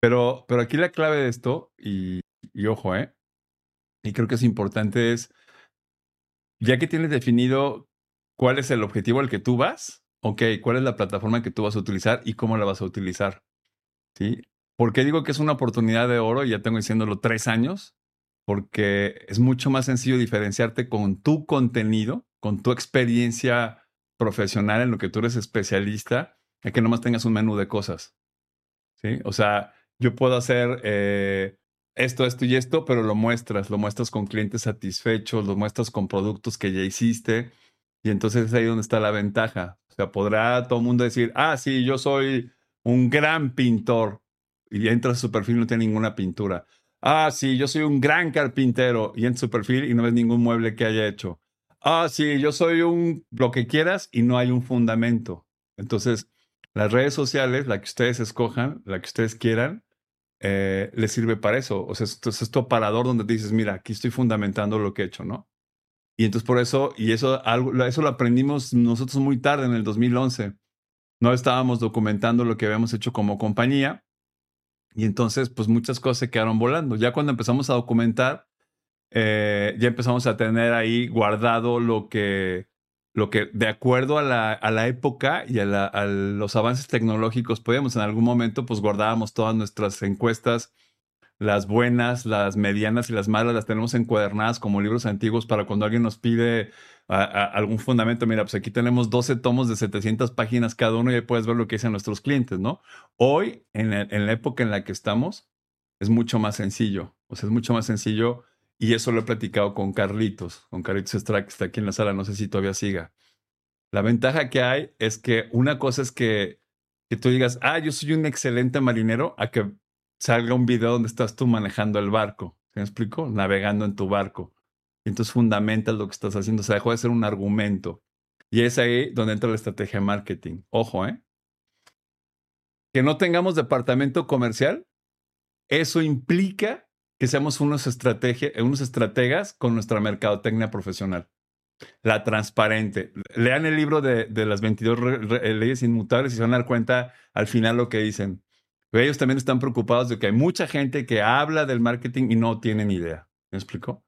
Pero, pero aquí la clave de esto, y, y ojo, ¿eh? Y creo que es importante es, ya que tienes definido cuál es el objetivo al que tú vas, ok, cuál es la plataforma que tú vas a utilizar y cómo la vas a utilizar. ¿Sí? ¿Por qué digo que es una oportunidad de oro? Ya tengo diciéndolo tres años porque es mucho más sencillo diferenciarte con tu contenido, con tu experiencia profesional en lo que tú eres especialista, a que nomás tengas un menú de cosas. ¿Sí? O sea, yo puedo hacer eh, esto, esto y esto, pero lo muestras, lo muestras con clientes satisfechos, lo muestras con productos que ya hiciste, y entonces es ahí donde está la ventaja. O sea, podrá todo el mundo decir, ah, sí, yo soy un gran pintor, y entras a su perfil no tiene ninguna pintura Ah, sí, yo soy un gran carpintero y en su perfil y no ves ningún mueble que haya hecho. Ah, sí, yo soy un lo que quieras y no hay un fundamento. Entonces, las redes sociales, la que ustedes escojan, la que ustedes quieran, eh, les sirve para eso. O sea, esto es tu parador donde dices, mira, aquí estoy fundamentando lo que he hecho, ¿no? Y entonces por eso, y eso, algo, eso lo aprendimos nosotros muy tarde, en el 2011. No estábamos documentando lo que habíamos hecho como compañía y entonces, pues muchas cosas se quedaron volando. Ya cuando empezamos a documentar, eh, ya empezamos a tener ahí guardado lo que, lo que de acuerdo a la, a la época y a, a, los avances tecnológicos podíamos en algún momento, pues guardábamos todas nuestras encuestas, las buenas, las medianas y las malas, las tenemos encuadernadas como libros antiguos para cuando alguien nos pide algún fundamento. Mira, pues aquí tenemos 12 tomos de 700 páginas cada uno y ahí puedes ver lo que dicen nuestros clientes, ¿no? Hoy, en, la época en la que estamos, es mucho más sencillo. O sea, es mucho más sencillo y eso lo he platicado con Carlitos, con Carlitos Estrada, que está aquí en la sala, no sé si todavía siga. La ventaja que hay es que una cosa es que, que tú digas, ah, yo soy un excelente marinero, a que salga un video donde estás tú manejando el barco. ¿Se me explico? Navegando en tu barco entonces fundamentas lo que estás haciendo. O sea, dejó de ser un argumento. Y es ahí donde entra la estrategia de marketing. Ojo, ¿eh? Que no tengamos departamento comercial, eso implica que seamos unos, unos estrategas con nuestra mercadotecnia profesional. La transparente. Lean el libro de, las 22 leyes inmutables y se van a dar cuenta al final lo que dicen. ellos también están preocupados de que hay mucha gente que habla del marketing y no tienen idea. ¿Me explico?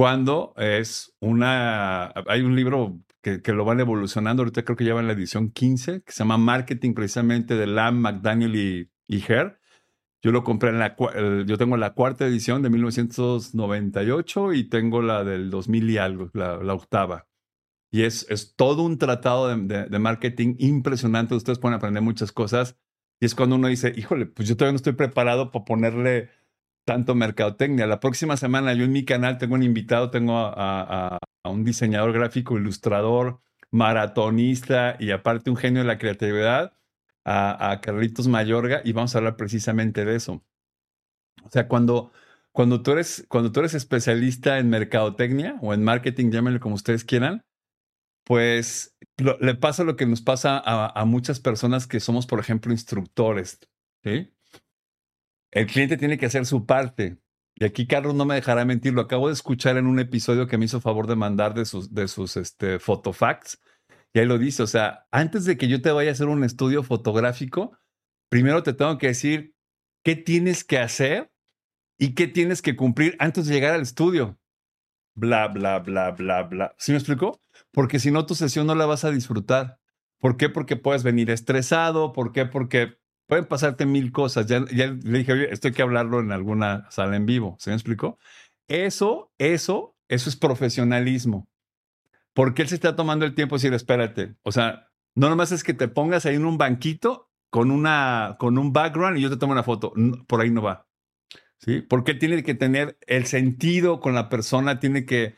Cuando es una, hay un libro que, que, lo van evolucionando, ahorita creo que ya va en la edición 15, que se llama Marketing precisamente de Lam, McDaniel y, y Yo lo compré en la, yo tengo la cuarta edición de 1998 y tengo la del 2000 y algo, la, octava. Y es, es todo un tratado de, de, marketing impresionante. Ustedes pueden aprender muchas cosas. Y es cuando uno dice, híjole, pues yo todavía no estoy preparado para ponerle tanto mercadotecnia. La próxima semana yo en mi canal tengo un invitado, tengo a, un diseñador gráfico, ilustrador, maratonista y aparte un genio de la creatividad, a, Carlitos Mayorga, y vamos a hablar precisamente de eso. O sea, cuando, cuando, tú, eres, cuando tú eres especialista en mercadotecnia o en marketing, llámenlo como ustedes quieran, pues le pasa lo que nos pasa a, a muchas personas que somos, por ejemplo, instructores. ¿sí? El cliente tiene que hacer su parte. Y aquí Carlos no me dejará mentir, lo acabo de escuchar en un episodio que me hizo favor de mandar de sus, de sus este, photofacts. Y ahí lo dice, o sea, antes de que yo te vaya a hacer un estudio fotográfico, primero te tengo que decir qué tienes que hacer y qué tienes que cumplir antes de llegar al estudio. Bla, bla, bla, bla, bla. ¿Sí me explico? Porque si no, tu sesión no la vas a disfrutar. ¿Por qué? Porque puedes venir estresado. ¿Por qué? Porque pueden pasarte mil cosas. Ya, ya le dije, oye, esto hay que hablarlo en alguna sala en vivo. ¿Se me explicó? Eso, eso, eso es profesionalismo. Porque él se está tomando el tiempo de decir, espérate. O sea, no nomás es que te pongas ahí en un banquito con, una, con un background y yo te tomo una foto. por ahí no va. ¿Sí? Porque tiene que tener el sentido con la persona, tiene que,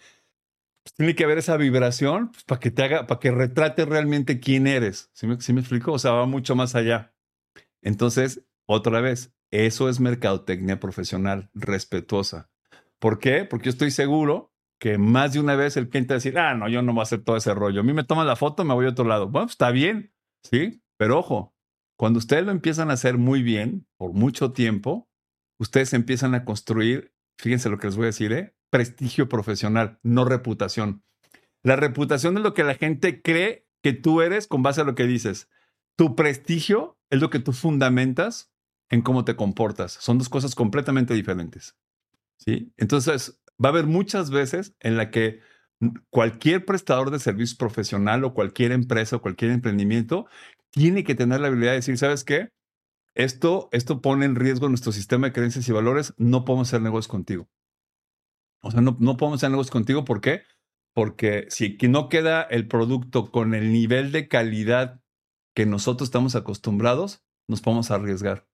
pues, tiene que haber esa vibración pues, para que te haga, para que retrate realmente quién eres. ¿Sí me, ¿Sí me explico? O sea, va mucho más allá. Entonces, otra vez, eso es mercadotecnia profesional respetuosa. ¿Por qué? Porque yo estoy seguro que más de una vez el cliente va a decir, ah, no, yo no voy a hacer todo ese rollo. A mí me toman la foto, me voy a otro lado. Bueno, pues, está bien, ¿sí? Pero ojo, cuando ustedes lo empiezan a hacer muy bien, por mucho tiempo, ustedes empiezan a construir, fíjense lo que les voy a decir, ¿eh? prestigio profesional, no reputación. La reputación es lo que la gente cree que tú eres con base a lo que dices. Tu prestigio es lo que tú fundamentas en cómo te comportas. Son dos cosas completamente diferentes. ¿sí? Entonces, va a haber muchas veces en la que cualquier prestador de servicios profesional o cualquier empresa o cualquier emprendimiento tiene que tener la habilidad de decir, ¿sabes qué? Esto, esto pone en riesgo nuestro sistema de creencias y valores, no podemos hacer negocios contigo. O sea, no, no podemos hacer negocios contigo, ¿por qué? Porque si no queda el producto con el nivel de calidad que nosotros estamos acostumbrados, nos podemos arriesgar.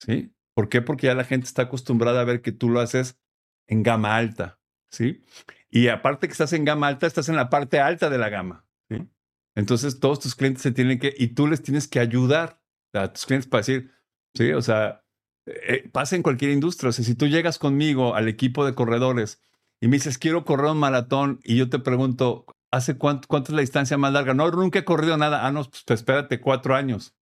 ¿Sí? ¿Por qué? Porque ya la gente está acostumbrada a ver que tú lo haces en gama alta. ¿Sí? Y aparte que estás en gama alta, estás en la parte alta de la gama. Entonces todos tus clientes se tienen que, y tú les tienes que ayudar a tus clientes para decir, sí, o sea, eh, pasa en cualquier industria. O sea, si tú llegas conmigo al equipo de corredores y me dices, quiero correr un maratón, y yo te pregunto, ¿hace cuánto, es la distancia más larga? No, nunca he corrido nada. Ah, no, pues, pues espérate, cuatro años.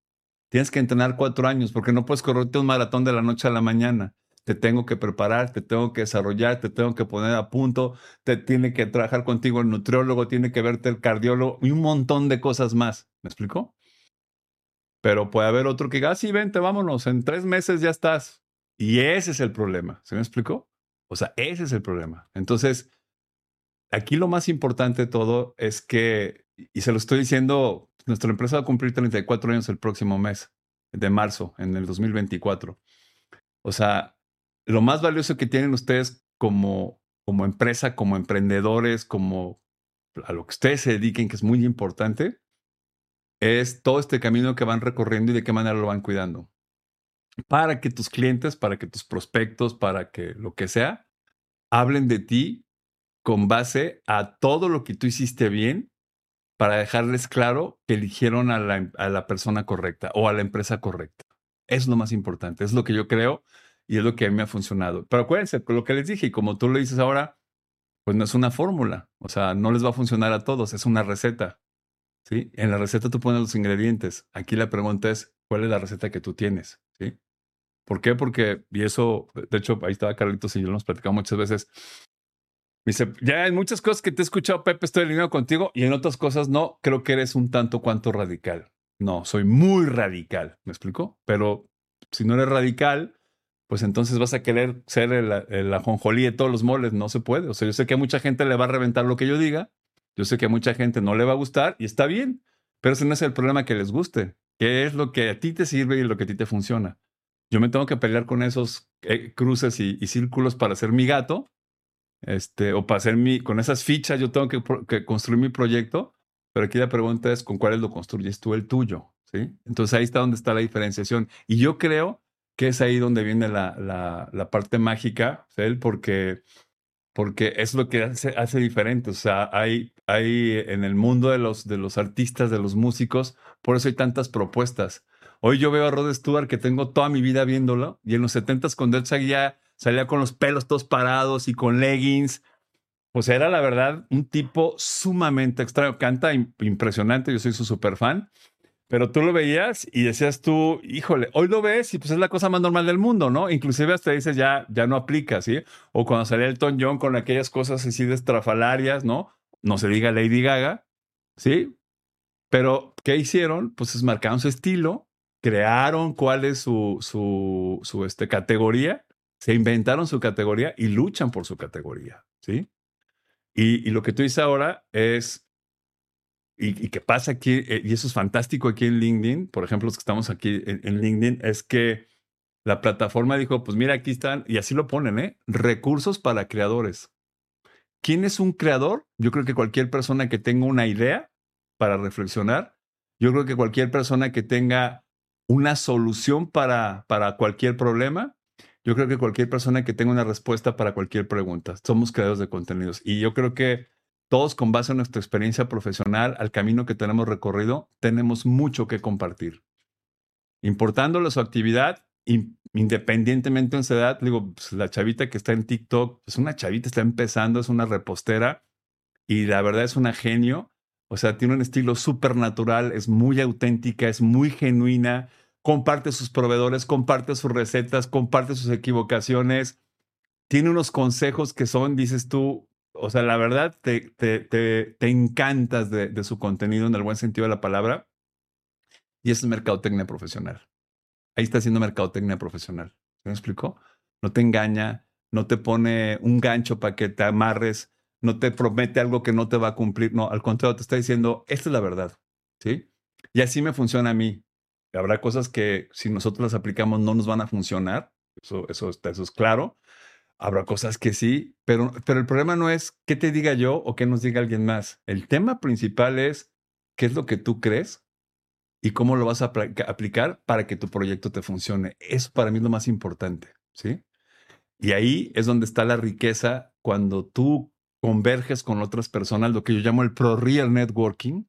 Tienes que entrenar cuatro años porque no puedes correrte un maratón de la noche a la mañana te tengo que preparar, te tengo que desarrollar, te tengo que poner a punto, te tiene que trabajar contigo el nutriólogo, tiene que verte el cardiólogo y un montón de cosas más. ¿Me explico? Pero puede haber otro que diga, ah, sí, vente, vámonos, en tres meses ya estás. Y ese es el problema. ¿Se me explicó? O sea, ese es el problema. Entonces, aquí lo más importante de todo es que, y se lo estoy diciendo, nuestra empresa va a cumplir 34 años el próximo mes de marzo, en el 2024. O sea, lo más valioso que tienen ustedes como, como empresa, como emprendedores, como a lo que ustedes se dediquen, que es muy importante, es todo este camino que van recorriendo y de qué manera lo van cuidando. Para que tus clientes, para que tus prospectos, para que lo que sea, hablen de ti con base a todo lo que tú hiciste bien para dejarles claro que eligieron a la, a la persona correcta o a la empresa correcta. Es lo más importante, es lo que yo creo y es lo que a mí me ha funcionado. Pero acuérdense, lo que les dije, y como tú lo dices ahora, pues no es una fórmula. O sea, no les va a funcionar a todos, es una receta. ¿Sí? En la receta tú pones los ingredientes. Aquí la pregunta es, ¿cuál es la receta que tú tienes? ¿Sí? ¿Por qué? Porque, y eso, de hecho, ahí estaba Carlitos y yo lo hemos platicado muchas veces. Dice, ya hay muchas cosas que te he escuchado, Pepe, estoy alineado contigo, y en otras cosas no, creo que eres un tanto cuanto radical. No, soy muy radical, ¿me explico? Pero si no eres radical, pues entonces vas a querer ser el, ajonjolí de todos los moles. No se puede. O sea, yo sé que a mucha gente le va a reventar lo que yo diga. Yo sé que a mucha gente no le va a gustar y está bien. Pero ese no es el problema que les guste. ¿Qué es lo que a ti te sirve y lo que a ti te funciona? Yo me tengo que pelear con esos eh, cruces y, círculos para ser mi gato. Este, o para hacer mi, con esas fichas yo tengo que, construir mi proyecto. Pero aquí la pregunta es, ¿con cuáles lo construyes tú el tuyo? ¿Sí? Entonces ahí está donde está la diferenciación. Y yo creo que es ahí donde viene la, la, parte mágica, porque, porque es lo que hace, hace diferente. O sea, hay, hay en el mundo de los, de los artistas, de los músicos, por eso hay tantas propuestas. Hoy yo veo a Rod Stewart que tengo toda mi vida viéndolo y en los 70s cuando él salía, salía con los pelos todos parados y con leggings. Pues era la verdad un tipo sumamente extraño. Canta impresionante, yo soy su super fan. Pero tú lo veías y decías tú, híjole, hoy lo ves y pues es la cosa más normal del mundo, ¿no? Inclusive hasta dices, ya, ya no aplica, ¿sí? O cuando salía el Elton John con aquellas cosas así de estrafalarias, ¿no? No se diga Lady Gaga, ¿sí? Pero, ¿qué hicieron? Pues es marcaron su estilo, crearon cuál es su, su, su este, categoría, se inventaron su categoría y luchan por su categoría, ¿sí? Y, lo que tú dices ahora es y, qué pasa aquí, eh, y eso es fantástico aquí en LinkedIn, por ejemplo, los que estamos aquí en, LinkedIn, es que la plataforma dijo, pues mira, aquí están, y así lo ponen, ¿eh? Recursos para creadores. ¿Quién es un creador? Yo creo que cualquier persona que tenga una idea para reflexionar, yo creo que cualquier persona que tenga una solución para, para cualquier problema, yo creo que cualquier persona que tenga una respuesta para cualquier pregunta. Somos creadores de contenidos. Y yo creo que todos con base en nuestra experiencia profesional, al camino que tenemos recorrido, tenemos mucho que compartir. Importándole su actividad, independientemente de su edad, digo, pues, la chavita que está en TikTok, es una chavita, está empezando, es una repostera y la verdad es una genio. O sea, tiene un estilo súper natural, es muy auténtica, es muy genuina, comparte sus proveedores, comparte sus recetas, comparte sus equivocaciones tiene unos consejos que son, dices tú, o sea, la verdad, te, te, te, encantas de, de, su contenido en el buen sentido de la palabra. Y es mercadotecnia profesional. Ahí está haciendo mercadotecnia profesional. ¿Me explico? No te engaña, no te pone un gancho para que te amarres, no te promete algo que no te va a cumplir. No, al contrario, te está diciendo, esta es la verdad. ¿Sí? Y así me funciona a mí. Habrá cosas que si nosotros las aplicamos no nos van a funcionar. Eso, eso, eso es claro. Habrá cosas que sí, pero, pero el problema no es qué te diga yo o qué nos diga alguien más. El tema principal es qué es lo que tú crees y cómo lo vas a aplicar para que tu proyecto te funcione. Eso para mí es lo más importante, ¿sí? Y ahí es donde está la riqueza cuando tú converges con otras personas, lo que yo llamo el pro-real networking,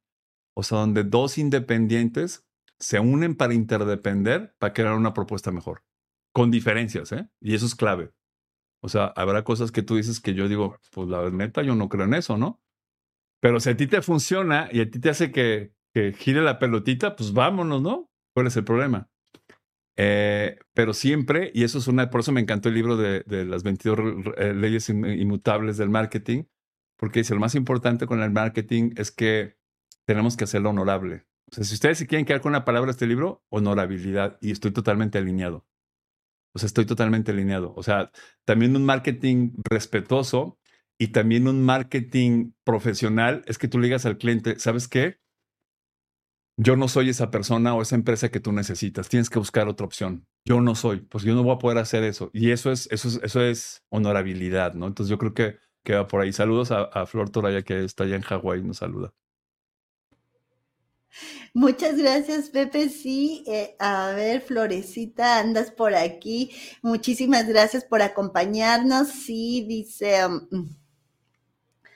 o sea, donde dos independientes se unen para interdepender, para crear una propuesta mejor, con diferencias, ¿eh? Y eso es clave. O sea, habrá cosas que tú dices que yo digo, pues la neta, yo no creo en eso, ¿no? Pero si a ti te funciona y a ti te hace que, que gire la pelotita, pues vámonos, ¿no? ¿Cuál es el problema? Eh, pero siempre, y eso es una, por eso me encantó el libro de, de las 22 eh, leyes inmutables del marketing, porque dice, lo más importante con el marketing es que tenemos que hacerlo honorable. O sea, si ustedes se quieren quedar con una palabra de este libro, honorabilidad, y estoy totalmente alineado. O sea, estoy totalmente alineado. O sea, también un marketing respetuoso y también un marketing profesional es que tú le digas al cliente, ¿sabes qué? Yo no soy esa persona o esa empresa que tú necesitas. Tienes que buscar otra opción. Yo no soy, pues yo no voy a poder hacer eso. Y eso es, eso es, eso es honorabilidad, ¿no? Entonces yo creo que, que va por ahí. Saludos a, a Flor Toraya que está allá en Hawái, nos saluda. Muchas gracias, Pepe. Sí, eh, a ver, Florecita, andas por aquí. Muchísimas gracias por acompañarnos. Sí, dice. Um,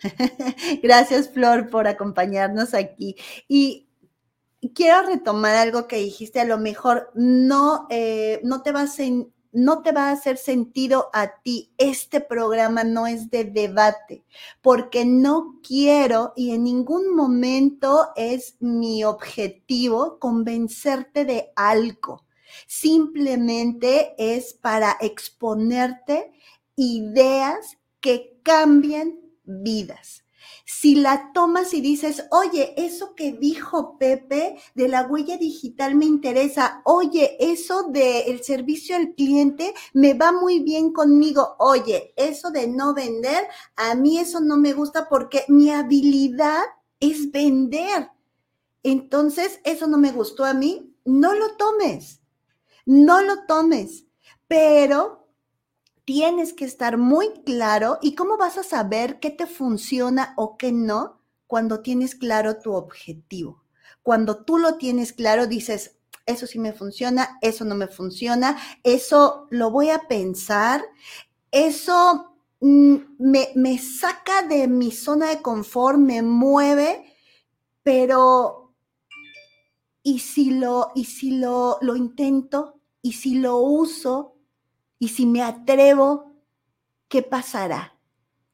*laughs* gracias, Flor, por acompañarnos aquí. Y quiero retomar algo que dijiste. A lo mejor no, eh, no te vas a no te va a hacer sentido a ti. Este programa no es de debate, porque no quiero y en ningún momento es mi objetivo convencerte de algo. Simplemente es para exponerte ideas que cambian vidas si la tomas y dices, oye, eso que dijo Pepe de la huella digital me interesa, oye, eso del servicio al cliente me va muy bien conmigo, oye, eso de no vender, a mí eso no me gusta porque mi habilidad es vender. Entonces, eso no me gustó a mí, no lo tomes, no lo tomes, pero tienes que estar muy claro y cómo vas a saber qué te funciona o qué no cuando tienes claro tu objetivo. Cuando tú lo tienes claro, dices, eso sí me funciona, eso no me funciona, eso lo voy a pensar, eso mm, me, me saca de mi zona de confort, me mueve, pero ¿y si lo, y si lo, lo intento? ¿Y si lo uso? Y si me atrevo, ¿qué pasará?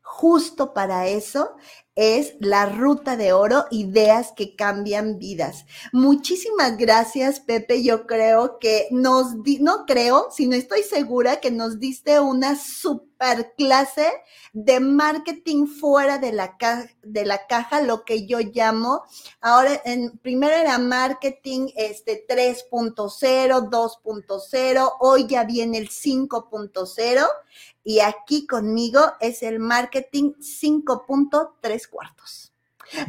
Justo para eso es la ruta de oro, ideas que cambian vidas. Muchísimas gracias, Pepe. Yo creo que nos, no creo, sino estoy segura que nos diste una super clase de marketing fuera de la, de la caja, lo que yo llamo, ahora, en, primero era marketing este 3.0, 2.0, hoy ya viene el 5.0 y aquí conmigo es el marketing 5.3 cuartos.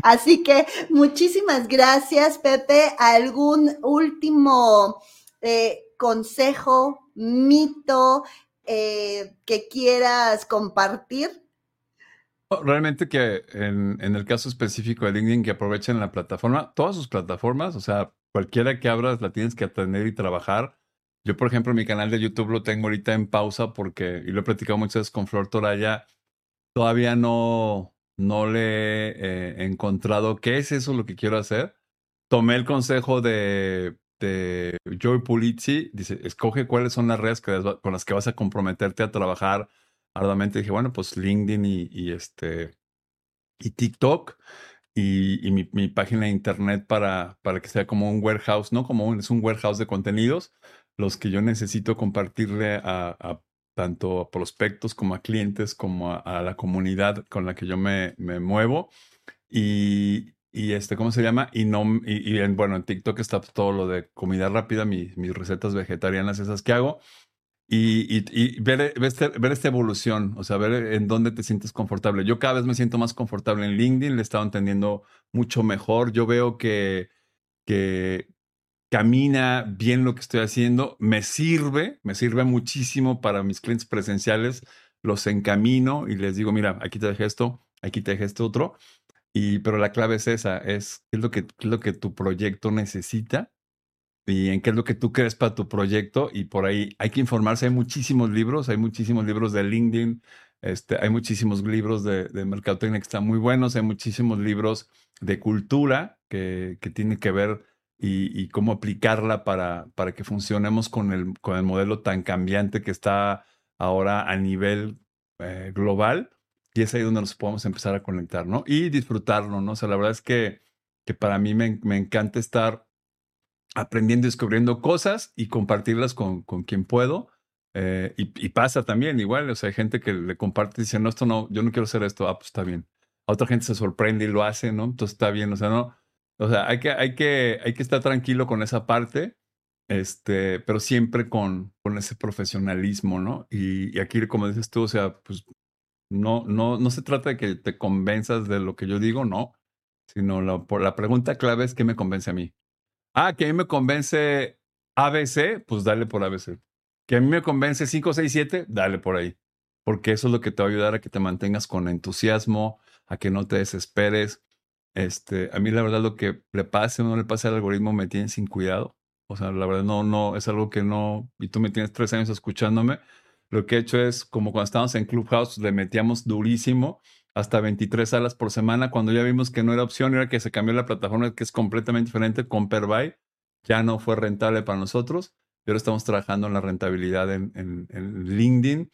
Así que muchísimas gracias, Pepe. ¿Algún último eh, consejo, mito eh, que quieras compartir? Realmente que en, en, el caso específico de LinkedIn, que aprovechen la plataforma, todas sus plataformas, o sea, cualquiera que abras la tienes que atender y trabajar yo, por ejemplo, mi canal de YouTube lo tengo ahorita en pausa porque, y lo he platicado muchas veces con Flor Toraya, todavía no, no le he encontrado qué es eso lo que quiero hacer. Tomé el consejo de, de Joey Pulizzi, dice, escoge cuáles son las redes con las que vas a comprometerte a trabajar arduamente. Dije, bueno, pues LinkedIn y, este, y TikTok. Y, y mi, página de internet para, para que sea como un warehouse, ¿no? Como un, es un warehouse de contenidos los que yo necesito compartirle a, tanto a prospectos como a clientes, como a, la comunidad con la que yo me, me muevo. Y, y, este, ¿cómo se llama? Y no, y, en, bueno, en TikTok está todo lo de comida rápida, mis recetas vegetarianas, esas que hago. Y, y ver, ver, este, ver, esta evolución, o sea, ver en dónde te sientes confortable. Yo cada vez me siento más confortable en LinkedIn, le he estado entendiendo mucho mejor. Yo veo que, que, camina bien lo que estoy haciendo, me sirve, me sirve muchísimo para mis clientes presenciales, los encamino y les digo, mira, aquí te dejé esto, aquí te dejé esto otro, y, pero la clave es esa, es qué es lo que, es lo que tu proyecto necesita y en qué es lo que tú crees para tu proyecto y por ahí hay que informarse, hay muchísimos libros, hay muchísimos libros de LinkedIn, este, hay muchísimos libros de, de mercadotecnia que están muy buenos, hay muchísimos libros de cultura que, que tienen que ver y, cómo aplicarla para, para que funcionemos con el, con el modelo tan cambiante que está ahora a nivel eh, global. Y es ahí donde nos podemos empezar a conectar, ¿no? Y disfrutarlo, ¿no? O sea, la verdad es que, que para mí me, me encanta estar aprendiendo descubriendo cosas y compartirlas con, con quien puedo. Eh, y, y, pasa también igual, o sea, hay gente que le comparte y dice, no, esto no, yo no quiero hacer esto, ah, pues está bien. A otra gente se sorprende y lo hace, ¿no? Entonces está bien, o sea, no, o sea, hay que, hay que, hay que estar tranquilo con esa parte, este, pero siempre con, con ese profesionalismo, ¿no? Y, aquí, como dices tú, o sea, pues no, no, no se trata de que te convenzas de lo que yo digo, no, sino la, por la pregunta clave es qué me convence a mí. Ah, que a mí me convence ABC, pues dale por ABC. Que a mí me convence 5, 6, 7, dale por ahí. Porque eso es lo que te va a ayudar a que te mantengas con entusiasmo, a que no te desesperes, este, a mí la verdad lo que le pase o no le pase al algoritmo me tiene sin cuidado. O sea, la verdad no, no, es algo que no, y tú me tienes tres años escuchándome. Lo que he hecho es, como cuando estábamos en Clubhouse, le metíamos durísimo hasta 23 salas por semana. Cuando ya vimos que no era opción, era que se cambió la plataforma, que es completamente diferente con Perbuy. Ya no fue rentable para nosotros. Y ahora estamos trabajando en la rentabilidad en, en, LinkedIn,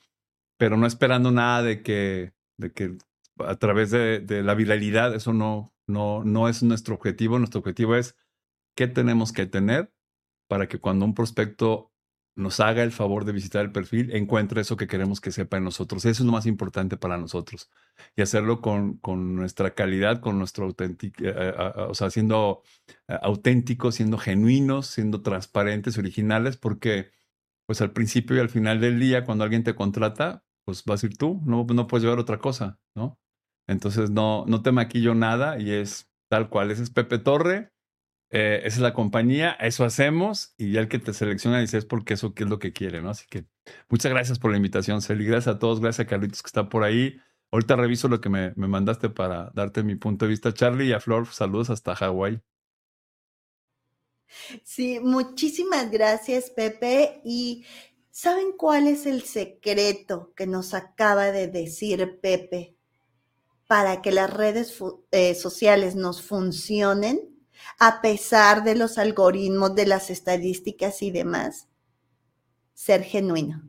pero no esperando nada de que, de que a través de, de la viralidad, eso no, no, no es nuestro objetivo. Nuestro objetivo es qué tenemos que tener para que cuando un prospecto nos haga el favor de visitar el perfil, encuentre eso que queremos que sepa en nosotros. Eso es lo más importante para nosotros. Y hacerlo con, con nuestra calidad, con nuestro auténtico, eh, eh, o sea, siendo eh, auténticos, siendo genuinos, siendo transparentes, originales, porque pues al principio y al final del día, cuando alguien te contrata, pues vas a ir tú, no, no puedes llevar otra cosa, ¿no? Entonces no, no te maquillo nada y es tal cual. Ese es Pepe Torre, eh, esa es la compañía, eso hacemos y ya el que te selecciona dice es porque eso qué es lo que quiere, ¿no? Así que muchas gracias por la invitación, Celi. Gracias a todos, gracias a Carlitos que está por ahí. Ahorita reviso lo que me, me mandaste para darte mi punto de vista, Charlie, y a Flor, saludos hasta Hawái. Sí, muchísimas gracias, Pepe. Y ¿saben cuál es el secreto que nos acaba de decir Pepe? Para que las redes eh, sociales nos funcionen a pesar de los algoritmos, de las estadísticas y demás. Ser genuino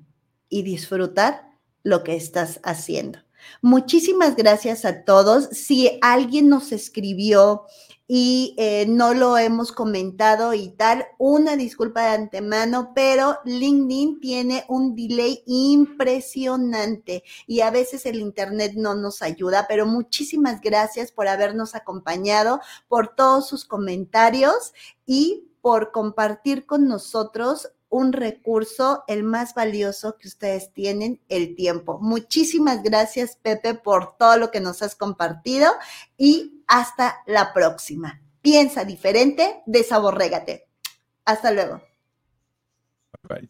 y disfrutar lo que estás haciendo. Muchísimas gracias a todos. Si alguien nos escribió y eh, no lo hemos comentado y tal, una disculpa de antemano, pero LinkedIn tiene un delay impresionante y a veces el Internet no nos ayuda, pero muchísimas gracias por habernos acompañado, por todos sus comentarios y por compartir con nosotros un recurso, el más valioso que ustedes tienen, el tiempo. Muchísimas gracias, Pepe, por todo lo que nos has compartido y hasta la próxima. Piensa diferente, desaborrégate. Hasta luego. Bye.